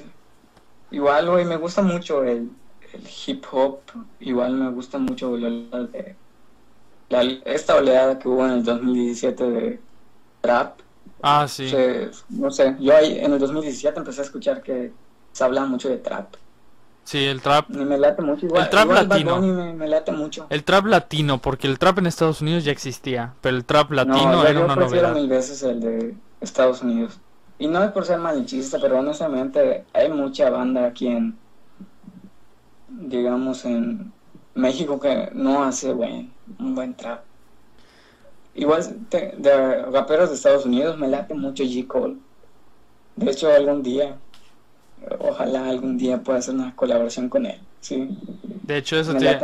Igual, güey, me gusta mucho el, el hip hop. Igual me gusta mucho la, la de- la- esta oleada que hubo en el 2017 de trap. Ah, sí. No sé, yo ahí en el 2017 empecé a escuchar que se habla mucho de trap. Sí, el trap. Y me late mucho. Igual, El trap igual latino. Me, me late mucho. El trap latino, porque el trap en Estados Unidos ya existía, pero el trap latino no, era yo una novedad. mil veces el de Estados Unidos. Y no es por ser malinchista, pero honestamente hay mucha banda aquí en, digamos, en México que no hace buen, un buen trap. Igual te- de raperos de Estados Unidos me late mucho J. Cole. De hecho, algún día, ojalá algún día pueda hacer una colaboración con él. Sí, De hecho, eso te,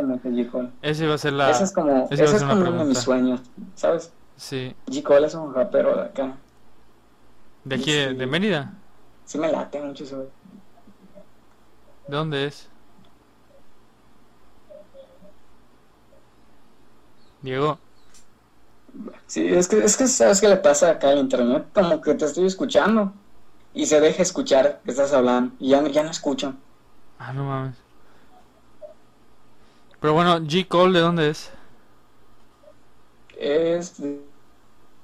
ese iba a ser la... ese es como, esa ese es ser una como uno de mis sueños, ¿sabes? Sí. J. Cole es un rapero de acá. ¿De aquí, de- Sí. de Mérida? Sí me late mucho. ¿De dónde es? Diego. Sí, es que, es que sabes qué le pasa acá al internet, como que te estoy escuchando y se deja escuchar que estás hablando y ya, no- ya no escucho. Ah, no mames. Pero bueno, G. Cole, ¿de dónde es? Es de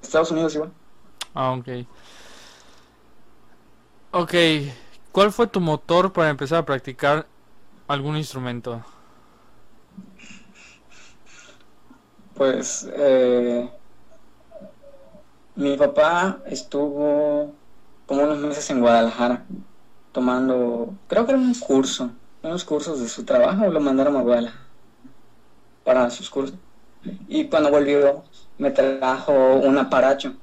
Estados Unidos igual. Ah, ok. Ok, ¿cuál fue tu motor para empezar a practicar algún instrumento? Pues eh, mi papá estuvo como unos meses en Guadalajara tomando, creo que era un curso, unos cursos de su trabajo, lo mandaron a Guadalajara para sus cursos. Y cuando volvió, me trajo un aparacho.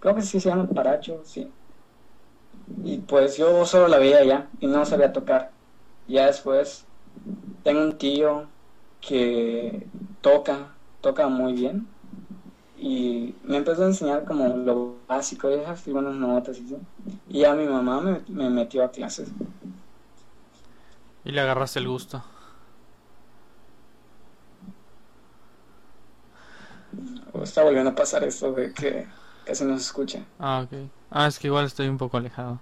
Creo que sí se llama aparacho, sí. Y pues yo solo la veía ya y no sabía tocar. Ya después tengo un tío que toca, toca muy bien. Y me empezó a enseñar como lo básico, y algunas notas y así. Y ya mi mamá me, me metió a clases. Y le agarraste el gusto. está volviendo a pasar esto de que casi no se escucha. Ah, ok. Ah, es que igual estoy un poco alejado.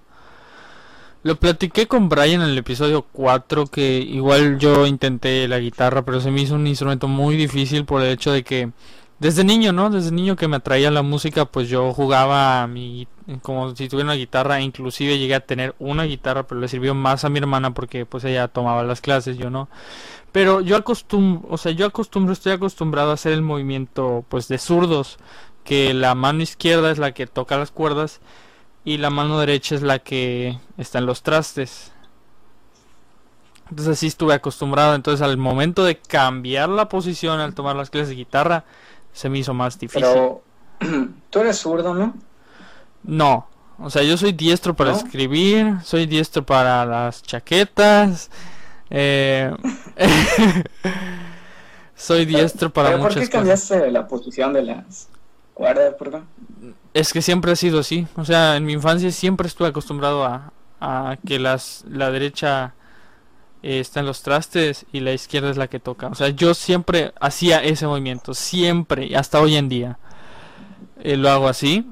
Lo platiqué con Brian en el episodio 4 que igual yo intenté la guitarra, pero se me hizo un instrumento muy difícil por el hecho de que desde niño, ¿no? Desde niño que me atraía la música, pues yo jugaba a mi como si tuviera una guitarra, inclusive llegué a tener una guitarra, pero le sirvió más a mi hermana porque pues ella tomaba las clases, yo no. Pero yo acostumbro, o sea, yo acostumbro, estoy acostumbrado a hacer el movimiento pues de zurdos, que la mano izquierda es la que toca las cuerdas y la mano derecha es la que está en los trastes. Entonces así estuve acostumbrado, entonces al momento de cambiar la posición al tomar las clases de guitarra se me hizo más difícil. Pero tú eres zurdo, ¿no? No, o sea, yo soy diestro para escribir, soy diestro para las chaquetas, eh, soy diestro para ¿Pero muchas ¿Por qué cambiaste la posición de las cuerdas, Es que siempre ha sido así. O sea, en mi infancia siempre estuve acostumbrado a, a que las, la derecha eh, está en los trastes y la izquierda es la que toca. O sea, yo siempre hacía ese movimiento, siempre, hasta hoy en día. Eh, lo hago así.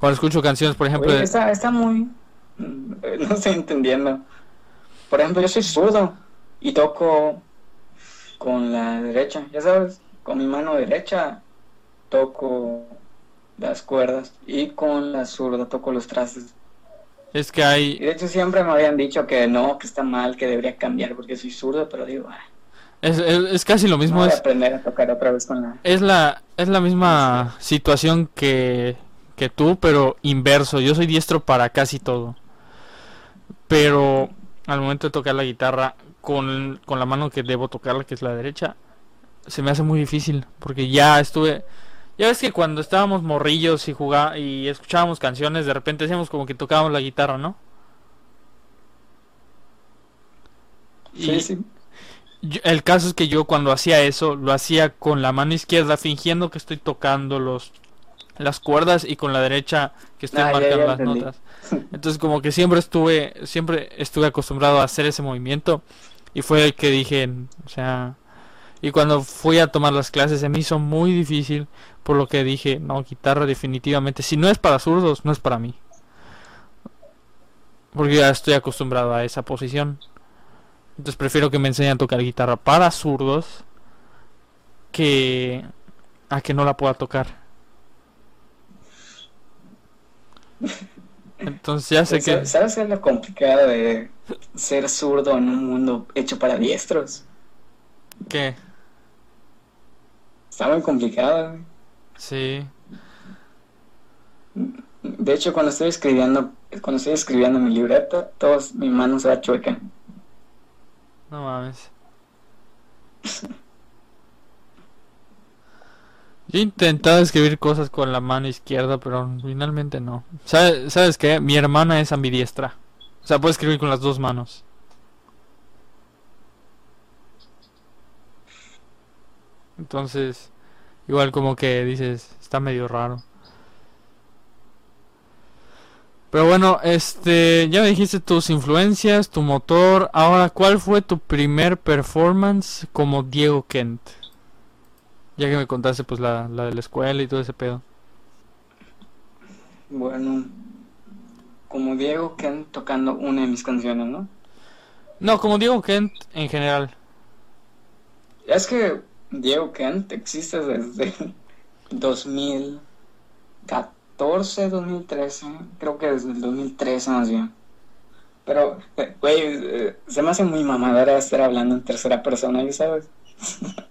Cuando escucho canciones, por ejemplo... está, está muy... No estoy entendiendo. Por ejemplo, yo soy zurdo y toco con la derecha, ya sabes, con mi mano derecha toco las cuerdas y con la zurda toco los trastes. Es que hay... Y de hecho siempre me habían dicho que no, que está mal, que debería cambiar porque soy zurdo, pero digo, ah, es, es, casi lo mismo. Es, aprender a tocar otra vez con la... Es la, es la misma situación que, que tú, pero inverso. Yo soy diestro para casi todo. Pero al momento de tocar la guitarra con, con la mano que debo tocarla, que es la derecha, se me hace muy difícil. Porque ya estuve... Ya ves que cuando estábamos morrillos y jugá y escuchábamos canciones, de repente hacíamos como que tocábamos la guitarra, ¿no? Sí, sí. el caso es que yo cuando hacía eso, lo hacía con la mano izquierda fingiendo que estoy tocando los las cuerdas y con la derecha que estoy Ah, ya, marcando ya las entendí. notas. Entonces como que siempre estuve siempre estuve acostumbrado a hacer ese movimiento y fue el que dije, o sea, y cuando fui a tomar las clases se me hizo muy difícil, por lo que dije, no, guitarra definitivamente, si no es para zurdos, no es para mí. Porque ya estoy acostumbrado a esa posición. Entonces prefiero que me enseñen a tocar guitarra para zurdos que a que no la pueda tocar. Entonces ya sé que ¿Sabes qué es lo complicado de ser zurdo en un mundo hecho para diestros? que Está muy complicado. sí, De hecho, cuando estoy escribiendo, cuando estoy escribiendo mi libreta, todos mi mano se chueca. no mames. Yo he intentado escribir cosas con la mano izquierda, pero finalmente no. ¿Sabes, ¿Sabes qué? Mi hermana es ambidiestra. O sea, puede escribir con las dos manos. Entonces, igual como que dices, está medio raro. Pero bueno, este, ya me dijiste tus influencias, tu motor. Ahora, ¿cuál fue tu primer performance como Diego Kent? Ya que me contaste pues la, la de la escuela y todo ese pedo. Bueno, como Diego Ken tocando una de mis canciones, ¿no? No, como Diego Kent en general. Es que Diego Kent existe desde 2014, 2013, creo que desde el 2013 más bien. Pero, eh, güey, eh, se me hace muy mamadera estar hablando en tercera persona, ¿ya sabes?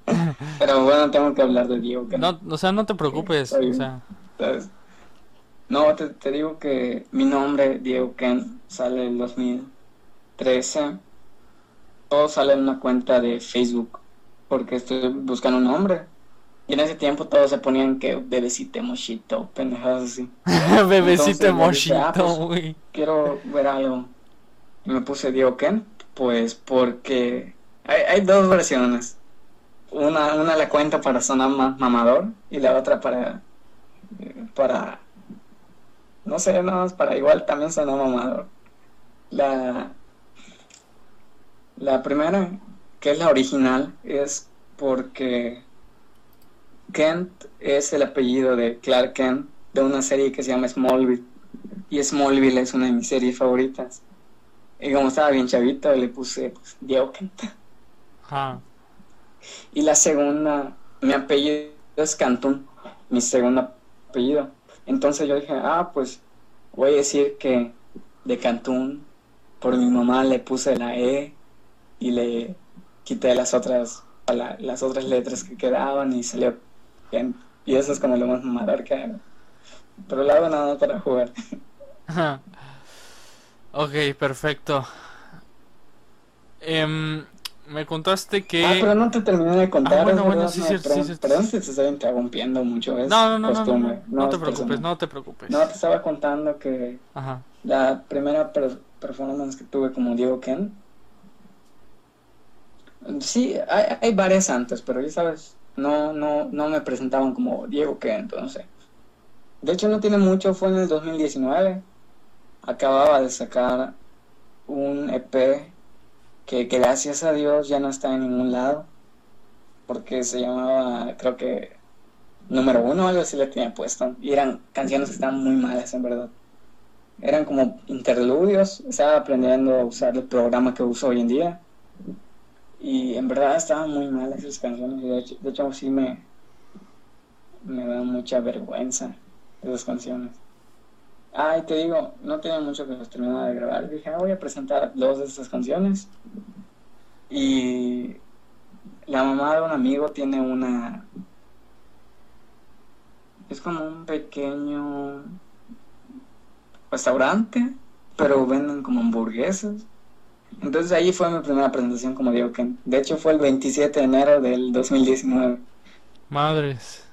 Pero bueno, tengo que hablar de Diego Kent. No, o sea, no te preocupes. Está bien. O sea, ¿sabes? No, te, te digo que mi nombre, Diego Ken, sale el 2000, 13, todo sale en una cuenta de Facebook, porque estoy buscando un nombre. Y en ese tiempo todos se ponían que bebecito mochito, pendejadas así. bebecito Entonces, mochito, ah, pues, güey. Quiero ver algo. Y me puse Diego Ken, pues porque hay, hay dos versiones. Una, una la cuenta para sonar más mamador y la otra para, para, no sé, no, para igual también sonar mamador. La, la primera, que es la original, es porque Kent es el apellido de Clark Kent de una serie que se llama Smallville. Y Smallville es una de mis series favoritas. Y como estaba bien chavito, le puse pues, Diego Kent. Y la segunda, mi apellido es Cantún, mi segundo apellido. Entonces yo dije, ah, pues voy a decir que de Cantún, por mi mamá le puse la E y le quité las otras, la- las otras letras que quedaban y salió bien. Y eso es como lo más hago. Pero lo hago nada más para jugar. Ajá. Ok, perfecto. Em, me contaste que... Ah, pero no te terminé de contar. Ah, bueno, bueno, sí, no, sí, perdón, cierto. perdón si te estoy interrumpiendo mucho. Es No, no, no, no, no, costumbre, no, no te es preocupes, no te preocupes. No, te estaba contando que Ajá. la primera per- performance que tuve como Diego Ken. Sí, hay, varias antes, pero ya sabes, no, no, no me presentaban como Diego Ken, entonces. De hecho, no tiene mucho, fue en el 2019. Acababa de sacar un EP que gracias a Dios ya no está en ningún lado, porque se llamaba, creo que, número uno, algo así le tenía puesto. Y eran canciones que estaban muy malas, en verdad eran como interludios, estaba aprendiendo a usar el programa que uso hoy en día y en verdad estaban muy malas esas canciones de hecho, de hecho sí me, me da mucha vergüenza esas canciones. Ah, y te digo, no tenía mucho que los terminaba de grabar, dije, ah, voy a presentar dos de estas canciones y la mamá de un amigo tiene una... Es como un pequeño restaurante, pero venden como hamburguesas. Entonces ahí fue mi primera presentación como Diego Ken. De hecho fue el 27 de enero del 2019. Madres.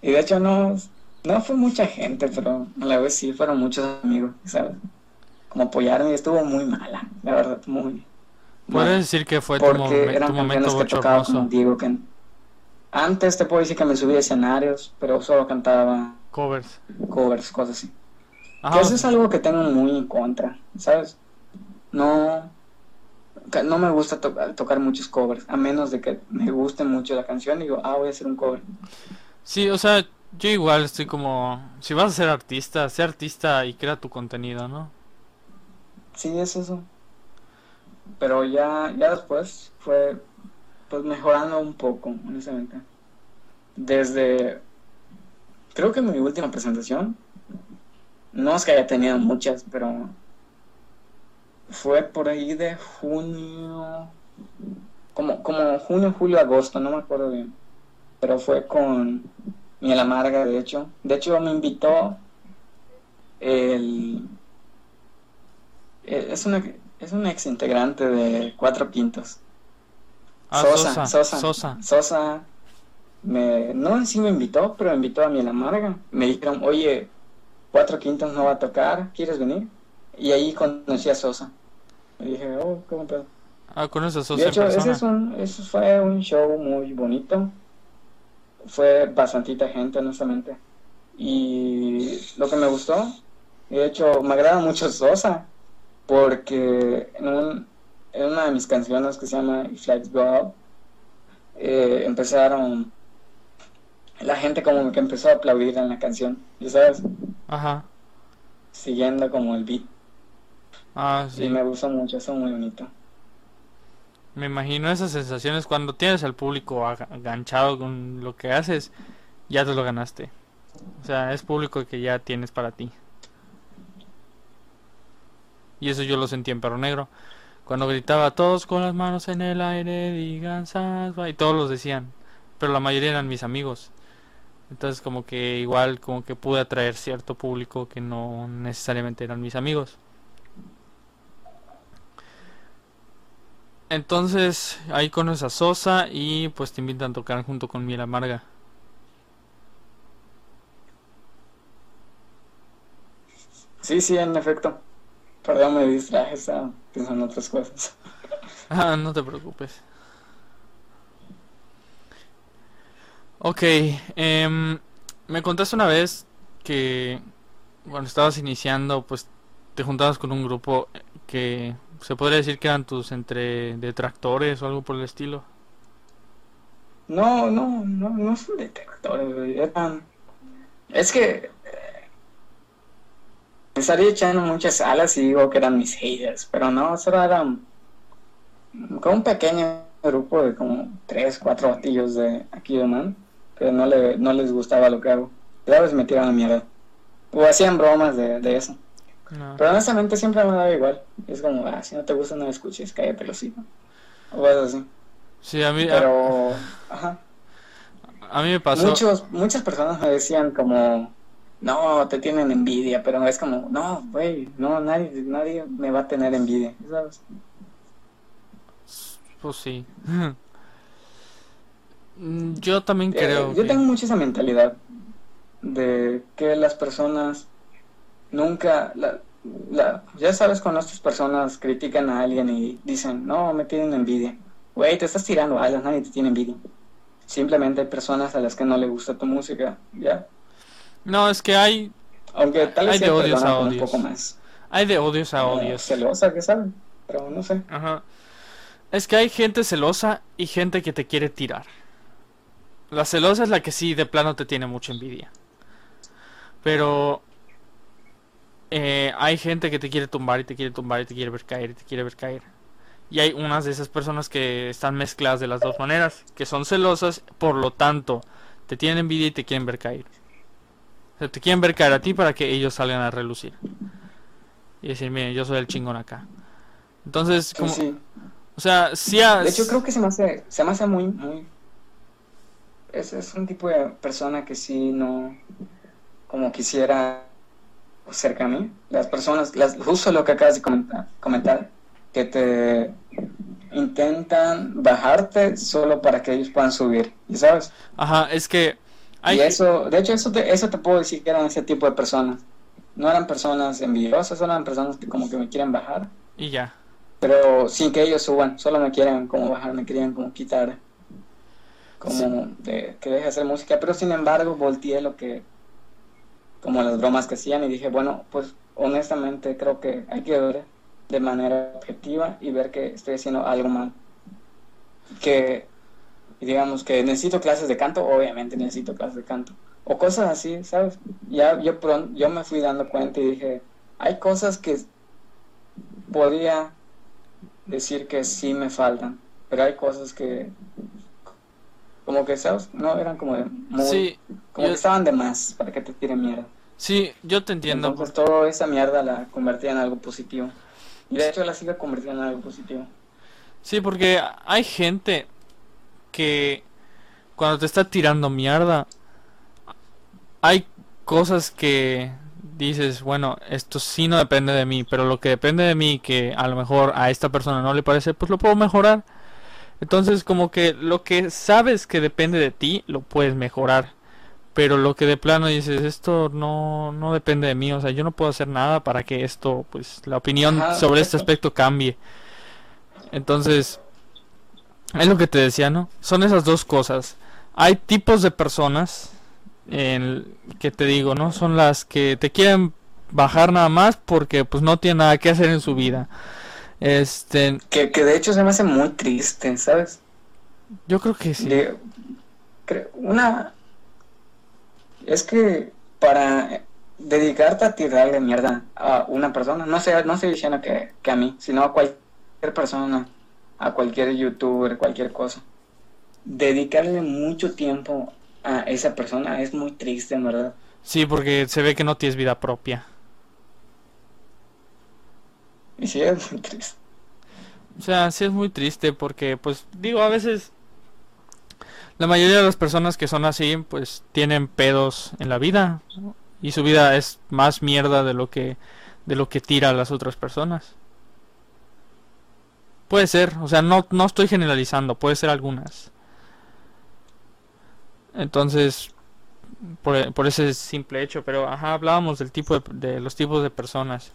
Y de hecho no, no fue mucha gente, pero a la vez sí fueron muchos amigos, ¿sabes? Como apoyaron y estuvo muy mala, la verdad, muy... Puedes decir que fue tu, Porque momen- eran tu canciones que tocaba como bochornoso. Diego Ken. Antes te puedo decir que me subí a escenarios, pero solo cantaba Covers. covers, cosas así. Ajá. Que eso es algo que tengo muy en contra, ¿sabes? No, no me gusta to- tocar muchos covers, a menos de que me guste mucho la canción y digo, ah, voy a hacer un cover. Sí, o sea, yo igual estoy como... Si vas a ser artista, sé artista y crea tu contenido, ¿no? Sí, es eso. Pero ya, ya después fue pues mejorando un poco, honestamente. Desde, creo que mi última presentación, no es que haya tenido muchas, pero fue por ahí de junio, como, como junio, julio, agosto, no me acuerdo bien. Pero fue con Miel Amarga, de hecho. De hecho, me invitó el... eh, Es una, es un ex integrante de Cuatro Quintos. Ah, Sosa, Sosa. Sosa. Sosa. Sosa me, no en sí me invitó, pero me invitó a Miel Amarga. Me dijeron, oye, Cuatro Quintos no va a tocar, ¿quieres venir? Y ahí conocí a Sosa. Y dije, oh, ¿cómo pedo? Ah, con esa De Sosa en hecho, ese, es un, ese fue un show muy bonito. Fue bastantita gente, honestamente. Y lo que me gustó, de hecho, me agrada mucho Sosa, porque en, un- en una de mis canciones que se llama If Lights Go Out, eh, empezaron, la gente como que empezó a aplaudir en la canción, ¿ya sabes? Ajá. Siguiendo como el beat. Ah, Y sí. me gustó mucho, eso muy bonito. Me imagino esas sensaciones cuando tienes al público enganchado con lo que haces, ya te lo ganaste. O sea, es público que ya tienes para ti. Y eso yo lo sentí en Perro Negro. Cuando gritaba todos con las manos en el aire, digan salva, y todos los decían, pero la mayoría eran mis amigos. Entonces como que igual como que pude atraer cierto público que no necesariamente eran mis amigos. Entonces, ahí conoces a Sosa y pues te invitan a tocar junto con Miel Amarga. Sí, sí, en efecto. Perdón, me distraje, estaba pensando en otras cosas. Ah, no te preocupes. Ok, em, me contaste una vez que cuando estabas iniciando, pues te juntabas con un grupo que se podría decir que eran tus entre detractores o algo por el estilo. No, no, no, no son detractores. Eran... Es que eh, me estaría echando muchas alas y digo que eran mis haters, pero no, solo eran como un pequeño grupo de como tres, cuatro batillos de aquí de man que no, le, no les gustaba lo que hago. A veces me tiran a mierda. O hacían bromas de eso. No. Pero honestamente siempre me daba igual. Es como, ah, si no te gusta no escuches, cállate los hijos. O algo así. Sí, a mí, a, Pero, ajá. a mí me pasó. Muchos, muchas personas me decían como, no, te tienen envidia, pero es como, no, güey, no, nadie, nadie me va a tener envidia, ¿sabes? Pues sí. Mm, Yo también Eh, creo yo que- tengo mucho esa mentalidad de que las personas nunca, la, la- ya sabes, cuando estas personas critican a alguien y dicen, no, me tienen envidia, güey, te estás tirando alas, nadie te tiene envidia. Simplemente hay personas a las que no le gusta tu música, ya. No, es que hay, Aunque tal vez Hay de odios a con un odios. poco más hay de odios a eh, odios. celosa, que saben, pero no sé. Ajá. Es que hay gente celosa y gente que te quiere tirar. La celosa es la que sí de plano te tiene mucha envidia. Pero eh, hay gente que te quiere tumbar y te quiere tumbar y te quiere ver caer y te quiere ver caer. Y hay unas de esas personas que están mezcladas de las dos maneras, que son celosas, por lo tanto, te tienen envidia y te quieren ver caer. O sea, te quieren ver caer a ti para que ellos salgan a relucir. Y decir, miren, yo soy el chingón acá. Entonces, Sí, como, sí. o sea, sí has- De hecho, creo que se me hace, se me hace muy, muy... Es, es un tipo de persona que sí no, como quisiera cerca a mí. Las personas, las, justo lo que acabas de comentar, comentar, que te intentan bajarte solo para que ellos puedan subir, ¿y sabes? Ajá, es que hay Y eso, de hecho, eso te, eso te puedo decir que eran ese tipo de personas. No eran personas envidiosas, eran personas que como que me quieren bajar, y ya. pero sin que ellos suban, solo me quieren como bajar, me querían como quitar, como de, que deje de hacer música, pero sin embargo volteé lo que, como las bromas que hacían y dije, bueno, pues honestamente creo que hay que ver de manera objetiva y ver que estoy haciendo algo mal. Que, digamos, que necesito clases de canto, obviamente necesito clases de canto. O cosas así, ¿sabes? Ya yo, yo me fui dando cuenta y dije, hay cosas que podría decir que sí me faltan, pero hay cosas que, como que, ¿sabes? No, eran como de muy, Sí, como yo- que estaban de más para que te tiren mierda. sí, yo te entiendo. Entonces toda esa mierda la convertía en algo positivo. Y de hecho la sigo convirtiendo en algo positivo. Sí, porque hay gente que cuando te está tirando mierda, hay cosas que dices, bueno, esto sí no depende de mí, pero lo que depende de mí, que a lo mejor a esta persona no le parece, pues lo puedo mejorar. Entonces, como que lo que sabes que depende de ti, lo puedes mejorar. Pero lo que de plano dices, esto no, no depende de mí, o sea, yo no puedo hacer nada para que esto, pues, la opinión Ajá, sobre este aspecto cambie. Entonces, es lo que te decía, ¿no? Son esas dos cosas. Hay tipos de personas en, que te digo, ¿no? Son las que te quieren bajar nada más porque pues no tienen nada que hacer en su vida. Este, Que, que de hecho se me hace muy triste, ¿sabes? yo creo que sí. De- una... Es que para dedicarte a tirarle mierda a una persona, no sé, no estoy diciendo que, que a mí, sino a cualquier persona, a cualquier youtuber, cualquier cosa. Dedicarle mucho tiempo a esa persona es muy triste, en verdad. Sí, porque se ve que no tienes vida propia. Y sí, es muy triste. O sea, sí es muy triste porque, pues, digo, a veces la mayoría de las personas que son así, pues, tienen pedos en la vida y su vida es más mierda de lo que de lo que tira a las otras personas. Puede ser, o sea, no, no estoy generalizando, puede ser algunas. Entonces, por, por ese simple hecho, pero ajá, hablábamos del tipo de, de los tipos de personas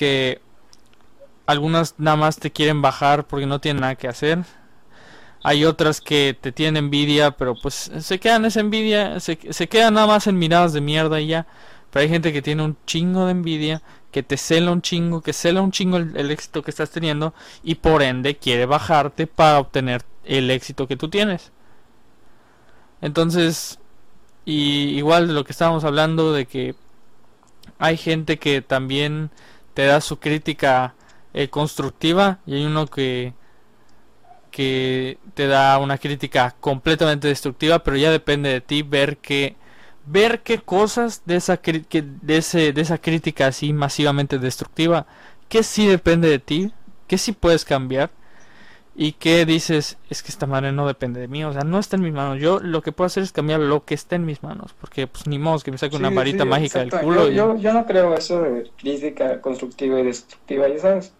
que algunas nada más te quieren bajar porque no tienen nada que hacer. Hay otras que te tienen envidia, pero pues se quedan esa envidia, se, se quedan nada más en miradas de mierda y ya. Pero hay gente que tiene un chingo de envidia, que te cela un chingo, que cela un chingo el, éxito que estás teniendo y por ende quiere bajarte para obtener el éxito que tú tienes. Entonces, y igual de lo que estábamos hablando de que hay gente que también te da su crítica eh, constructiva y hay uno que que te da una crítica completamente destructiva pero ya depende de ti ver que ver qué cosas de esa de ese de esa crítica así masivamente destructiva que sí depende de ti que sí puedes cambiar y que dices es que esta madre no depende de mí o sea no está en mis manos yo lo que puedo hacer es cambiar lo que está en mis manos porque pues ni modo que me saque Sí, una varita sí, mágica exacto. del culo Yo, y- yo, yo no creo eso de crítica constructiva y destructiva, ya sabes.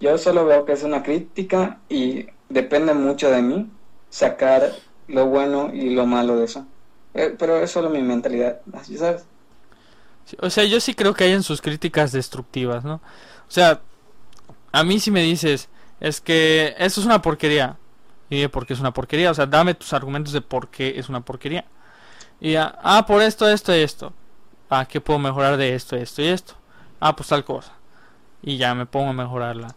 Yo solo veo que es una crítica y depende mucho de mí sacar lo bueno y lo malo de eso. Eh, pero es solo mi mentalidad, ya sabes. Sí, O sea, yo sí creo que hay en sus críticas destructivas, ¿no? O sea, a mí si me dices, es que eso es una porquería. Y de por qué es una porquería. O sea, dame tus argumentos de por qué es una porquería. Y ya, ah, por esto, esto y esto. Ah, ¿qué puedo mejorar de esto, esto y esto? Ah, pues tal cosa. Y ya me pongo a mejorarla.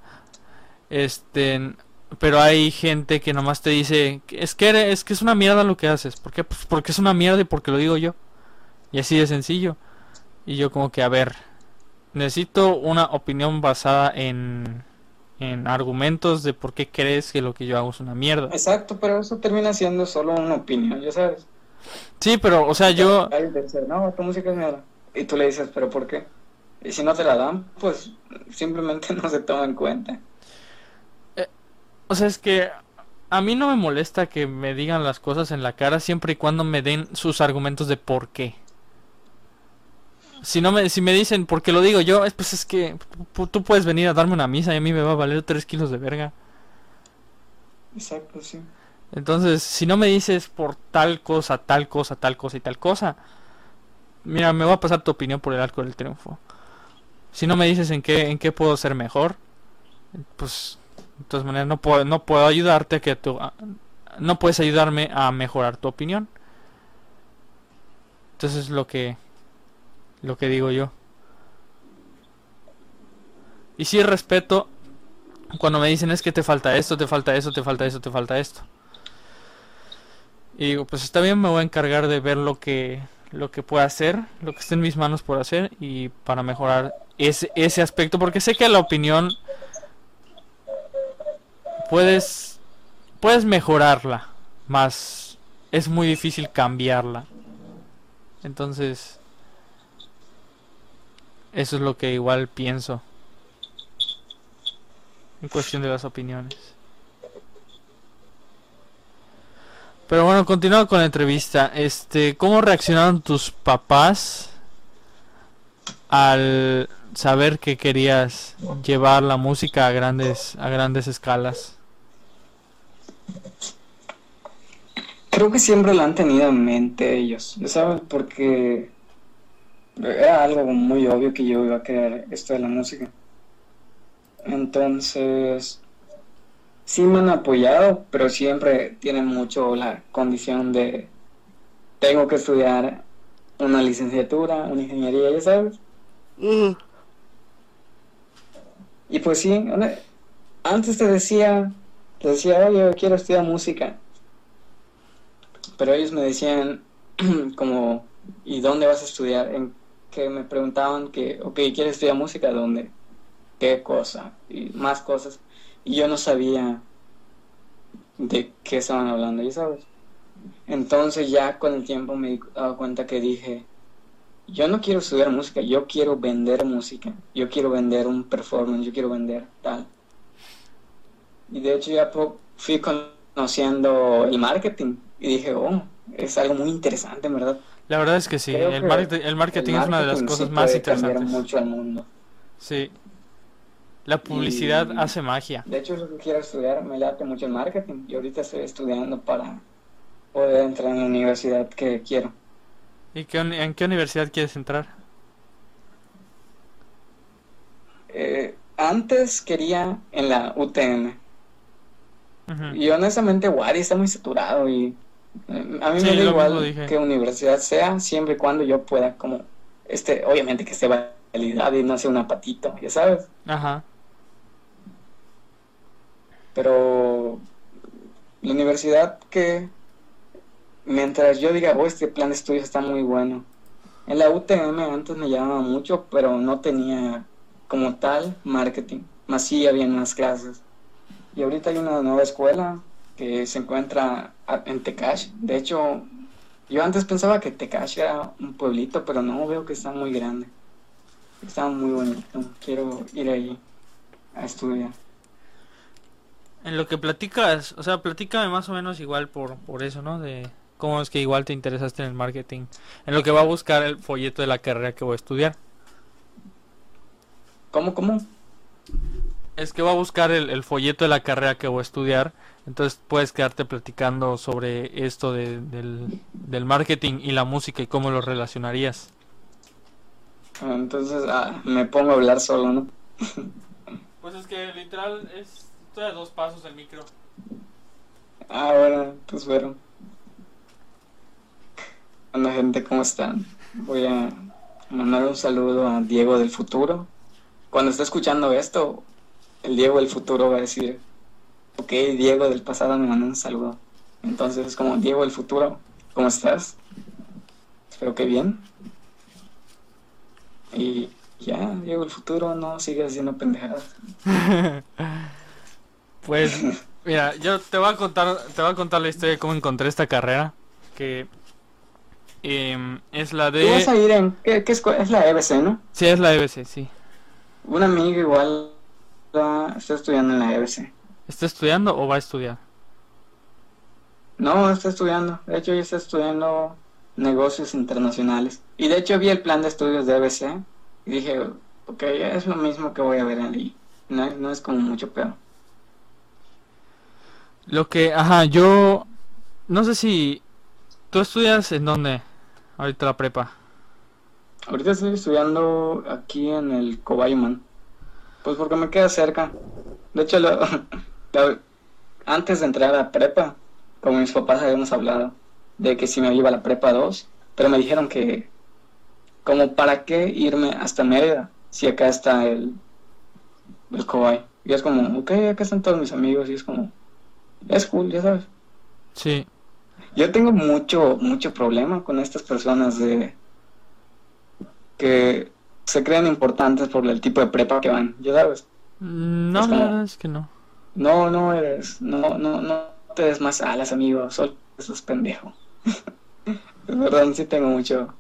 Este, pero hay gente que nomás te dice, es que es que es una mierda lo que haces. ¿Por qué? Pues porque es una mierda y porque lo digo yo. Y así de sencillo. Y yo como que, a ver, necesito una opinión basada en, en argumentos de por qué crees que lo que yo hago es una mierda. Exacto, pero eso termina siendo solo una opinión, ya sabes. Sí, pero, o sea, yo... No, tu música es mierda. Y tú le dices, pero ¿por qué? Y si no te la dan, pues simplemente no se toma en cuenta. O sea, es que a mí no me molesta que me digan las cosas en la cara siempre y cuando me den sus argumentos de por qué. Si no me, si me dicen por qué lo digo yo, es, pues es que tú puedes venir a darme una misa y a mí me va a valer 3 kilos de verga. Exacto, sí. Entonces, si no me dices por tal cosa, tal cosa, tal cosa y tal cosa, mira, me voy a pasar tu opinión por el arco del triunfo. Si no me dices en qué, en qué puedo ser mejor, pues de todas maneras no puedo, no puedo ayudarte a que tú, no puedes ayudarme a mejorar tu opinión. Entonces es lo que, lo que digo yo. Y sí respeto cuando me dicen es que te falta esto, te falta eso, te falta eso, te falta esto. Y digo, pues está bien, me voy a encargar de ver lo que lo que pueda hacer, lo que esté en mis manos por hacer y para mejorar ese ese aspecto porque sé que la opinión puedes puedes mejorarla, más es muy difícil cambiarla. Entonces eso es lo que igual pienso en cuestión de las opiniones. Pero bueno, continuando con la entrevista, este, ¿cómo reaccionaron tus papás al saber que querías llevar la música a grandes a grandes escalas? Creo que siempre lo han tenido en mente ellos, ¿sabes? Porque era algo muy obvio que yo iba a querer esto de la música. Entonces, sí me han apoyado, pero siempre tienen mucho la condición de tengo que estudiar una licenciatura, una ingeniería, ya sabes. Y pues sí, antes te decía, te decía, oye, yo quiero estudiar música. Pero ellos me decían como, ¿y dónde vas a estudiar? En que me preguntaban que, ok, ¿quieres estudiar música? ¿Dónde? ¿Qué cosa? Y más cosas. Y yo no sabía de qué estaban hablando, ¿ya sabes? Entonces ya con el tiempo me he cuenta que dije, yo no quiero estudiar música, yo quiero vender música, yo quiero vender un performance, yo quiero vender tal. Y de hecho ya fui conociendo el marketing y dije, oh, es algo muy interesante, verdad. La verdad es que sí, el que el marketing es una de las cosas sí más interesantes. mucho al mundo. Sí. La publicidad hace magia. De hecho, lo que quiero estudiar me late mucho el marketing y ahorita estoy estudiando para poder entrar en la universidad que quiero. ¿Y qué, en qué universidad quieres entrar? Eh, antes quería en la UTM. Y honestamente Wadi está muy saturado y a mí me da igual que universidad sea, siempre y cuando yo pueda como, este, obviamente que esté validado y no sea una patito, ya sabes. Ajá. Pero la universidad que mientras yo diga, oh, este plan de estudios está muy bueno. En la UTM antes me llamaba mucho, pero no tenía como tal marketing. Más sí había más clases. Y ahorita hay una nueva escuela que se encuentra en Tecash. De hecho, yo antes pensaba que Tecash era un pueblito, pero no, veo que está muy grande. Está muy bonito. Quiero ir ahí a estudiar. En lo que platicas, o sea, platícame más o menos igual por, por eso, ¿no? De cómo es que igual te interesaste en el marketing. En lo que va a buscar el folleto de la carrera que voy a estudiar. ¿Cómo, cómo? Es que va a buscar el, folleto de la carrera que voy a estudiar. Entonces puedes quedarte platicando sobre esto del, del marketing y la música y cómo lo relacionarías. Entonces ah, me pongo a hablar solo, ¿no? pues es que literal es estoy a dos pasos del micro. Ah, bueno, pues bueno. Hola gente, ¿cómo están? Voy a mandar un saludo a Diego del futuro. Cuando esté escuchando esto, el Diego del futuro va a decir, ok, Diego del pasado me mandó un saludo. Entonces es como, Diego del futuro, ¿cómo estás? Espero que bien. Y ya, Diego del futuro, no sigue haciendo pendejadas. pues, mira, yo te voy a contar, te voy a contar la historia de cómo encontré esta carrera. Que Em, es la de... ¿Tú vas a ir en... ¿Qué, escuela? Es la EBC, ¿no? Sí, es la EBC, sí. Un amigo igual está estudiando en la EBC. ¿Está estudiando o va a estudiar? No, está estudiando. De hecho, ya está estudiando negocios internacionales. Y de hecho vi el plan de estudios de EBC y dije, ok, es lo mismo que voy a ver ahí. No, no es como mucho peor. Lo que, ajá, yo no sé si tú estudias en dónde ahorita la prepa? Ahorita estoy estudiando aquí en el Cobayman. Pues porque me queda cerca. De hecho, antes de entrar a prepa, con mis papás habíamos hablado de que si me iba a la prepa 2, pero me dijeron que, como para qué irme hasta Mérida, si acá está el, el Cobay. Y es como, ok, acá están todos mis amigos, y es como, es cool, ya sabes. Sí. Yo tengo mucho, mucho problema con estas personas de que se creen importantes por el tipo de prepa que van, ¿ya sabes? No, no, es que no. No, no eres, no, no, no te des más alas, amigo, solo es pendejo. Perdón, sí tengo mucho.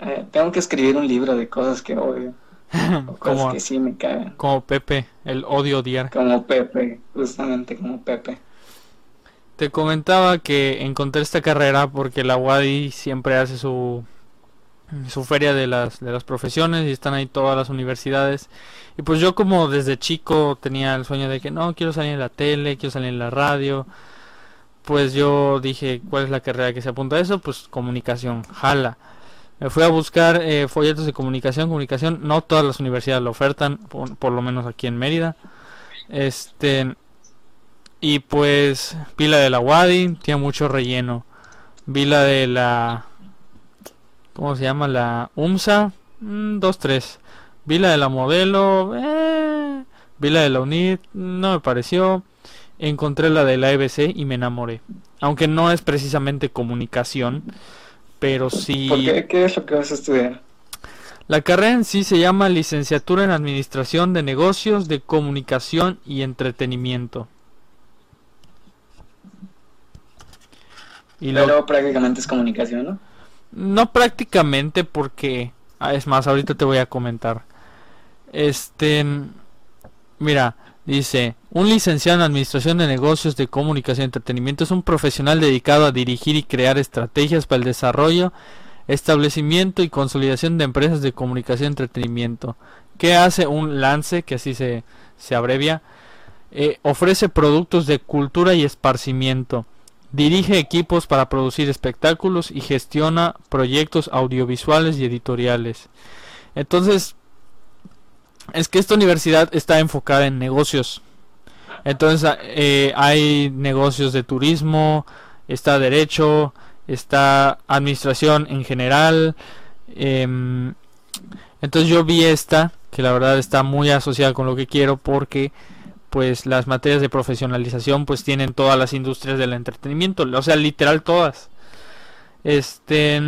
Eh, tengo que escribir un libro de cosas que odio. cosas que sí me cagan. Como Pepe, el odio odiar. Como Pepe, justamente como Pepe. Te comentaba que encontré esta carrera porque la UADI siempre hace su su feria de las de las profesiones y están ahí todas las universidades. Y pues yo como desde chico tenía el sueño de que no quiero salir en la tele quiero salir en la radio pues yo dije cuál es la carrera que se apunta a eso pues comunicación jala. Me fui a buscar eh, folletos de comunicación comunicación no todas las universidades lo ofertan por, por lo menos aquí en Mérida. Este y pues vi la de la Wadi, tiene mucho relleno. Vi la de la... ¿Cómo se llama? La UMSA. 2-3. Mm, vi la de la modelo. Eh, vi la de la UNIT. No me pareció. Encontré la de la EBC y me enamoré. Aunque no es precisamente comunicación. Pero sí... ¿Por qué? ¿Qué es lo que vas a estudiar? La carrera en sí se llama Licenciatura en Administración de Negocios de Comunicación y Entretenimiento. Y Pero prácticamente es comunicación, ¿no? No prácticamente porque... Ah, es más, ahorita te voy a comentar. Este... Mira, dice, un licenciado en Administración de Negocios de Comunicación y Entretenimiento es un profesional dedicado a dirigir y crear estrategias para el desarrollo, establecimiento y consolidación de empresas de comunicación y entretenimiento, ¿Qué hace un lance, que así se, se abrevia? Eh, ofrece productos de cultura y esparcimiento. Dirige equipos para producir espectáculos y gestiona proyectos audiovisuales y editoriales. Entonces, es que esta universidad está enfocada en negocios. Entonces, eh, hay negocios de turismo, está derecho, está administración en general. Em, entonces yo vi esta, que la verdad está muy asociada con lo que quiero porque pues las materias de profesionalización pues tienen todas las industrias del entretenimiento, o sea, literal todas. Este,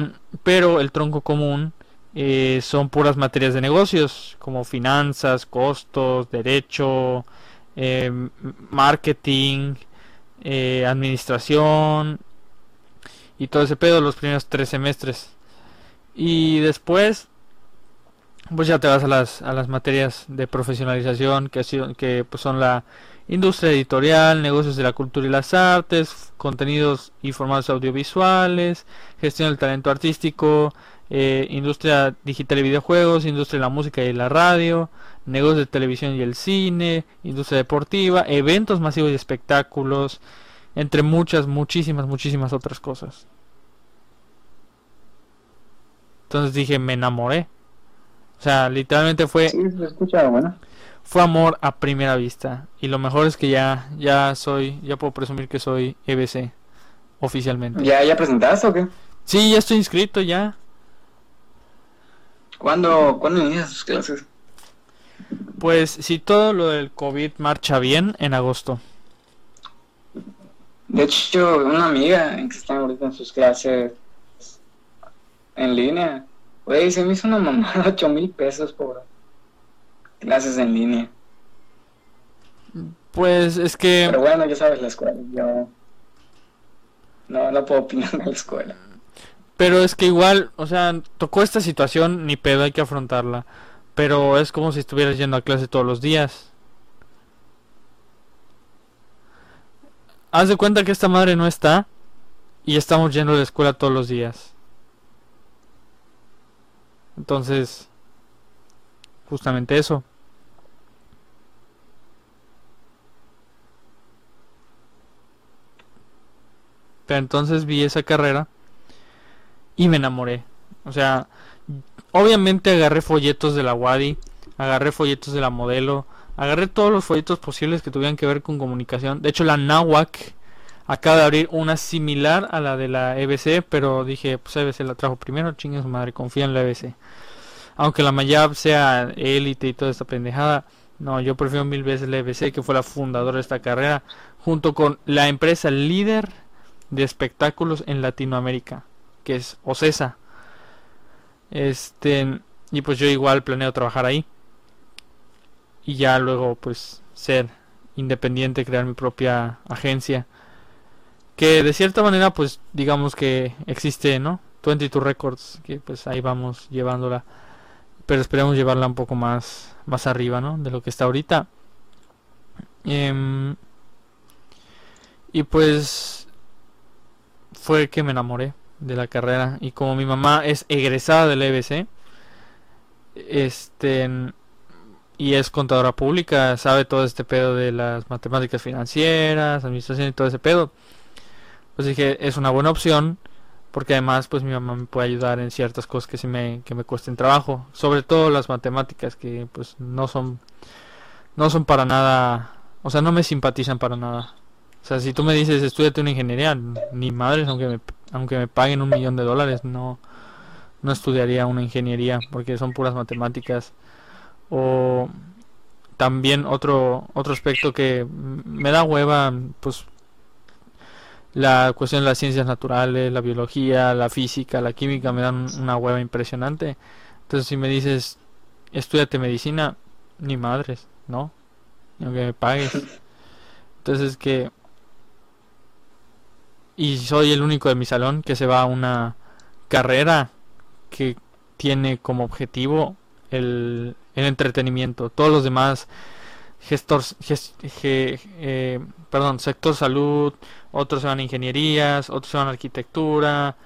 pero el tronco común eh, son puras materias de negocios, como finanzas, costos, derecho, eh, marketing, eh, administración y todo ese pedo los primeros tres semestres. Y después pues ya te vas a las, a las materias de profesionalización que, que pues son la industria editorial, negocios de la cultura y las artes, contenidos y formatos audiovisuales, gestión del talento artístico, eh, industria digital y videojuegos, industria de la música y la radio, negocios de televisión y el cine, industria deportiva, eventos masivos y espectáculos, entre muchas, muchísimas, muchísimas otras cosas. Entonces dije, me enamoré. O sea, literalmente fue. Fue amor a primera vista. Y lo mejor es que ya, ya soy, ya puedo presumir que soy EBC oficialmente. ¿Ya, ya presentaste o qué? Sí, ya estoy inscrito ya. ¿Cuándo, ¿cuándo inicias tus clases? Pues si todo lo del COVID marcha bien, en agosto. De hecho, una amiga que está ahorita en sus clases en línea Güey, se me hizo una mamada 8 mil pesos por clases en línea. Pues es que. Pero bueno, ya sabes la escuela. Yo. No, no puedo opinar de la escuela. Pero es que igual, o sea, tocó esta situación, ni pedo, hay que afrontarla. Pero es como si estuvieras yendo a clase todos los días. Haz de cuenta que esta madre no está y estamos yendo a la escuela todos los días. Entonces, justamente eso. Pero entonces vi esa carrera y me enamoré. O sea, obviamente agarré folletos de la Wadi, agarré folletos de la modelo, agarré todos los folletos posibles que tuvieran que ver con comunicación. De hecho, la NAWAC acaba de abrir una similar a la de la EBC, pero dije, pues EBC la trajo primero, chingue su madre, confía en la EBC aunque la Mayab sea élite y toda esta pendejada, no, yo prefiero mil veces la EBC, que fue la fundadora de esta carrera, junto con la empresa líder de espectáculos en Latinoamérica, que es OCESA. Este, y pues yo igual planeo trabajar ahí. Y ya luego pues ser independiente, crear mi propia agencia. Que de cierta manera pues digamos que existe, ¿no? 22 Records, que pues ahí vamos llevándola pero esperemos llevarla un poco más, más arriba, ¿no? De lo que está ahorita. Em, y pues fue que me enamoré de la carrera y como mi mamá es egresada del EBC, este y es contadora pública, sabe todo este pedo de las matemáticas financieras, administración y todo ese pedo. Pues dije, es una buena opción porque además pues mi mamá me puede ayudar en ciertas cosas que se me que me cuesten trabajo. Sobre todo las matemáticas que pues no son no son para nada o sea no me simpatizan para nada. O sea si tú me dices estudiate una ingeniería ni madres aunque me aunque me paguen un millón de dólares no no estudiaría una ingeniería porque son puras matemáticas. O también otro otro aspecto que me da hueva pues la cuestión de las ciencias naturales, la biología, la física, la química me dan una hueva impresionante. Entonces si me dices, estudiate medicina, ni madres, ¿no? Ni aunque me pagues. Entonces es que... Y soy el único de mi salón que se va a una carrera que tiene como objetivo el, el entretenimiento. Todos los demás gestor, eh, perdón, sector salud, otros se van a ingenierías, otros se van a arquitectura,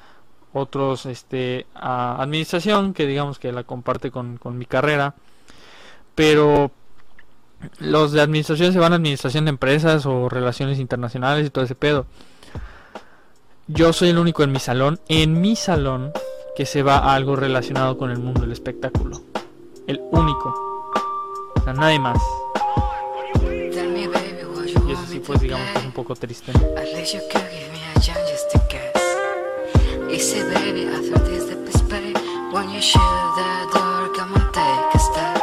otros este, a administración, que digamos que la comparte con, mi carrera. pero los de administración se van a administración de empresas o relaciones internacionales y todo ese pedo. Yo soy el único en mi salón, en mi salón, que se va a algo relacionado con el mundo del espectáculo. El único. O sea, nadie más. Y eso sí, pues digamos que es un poco triste. Easy baby, after this the best pay When you shut the door, come on take a step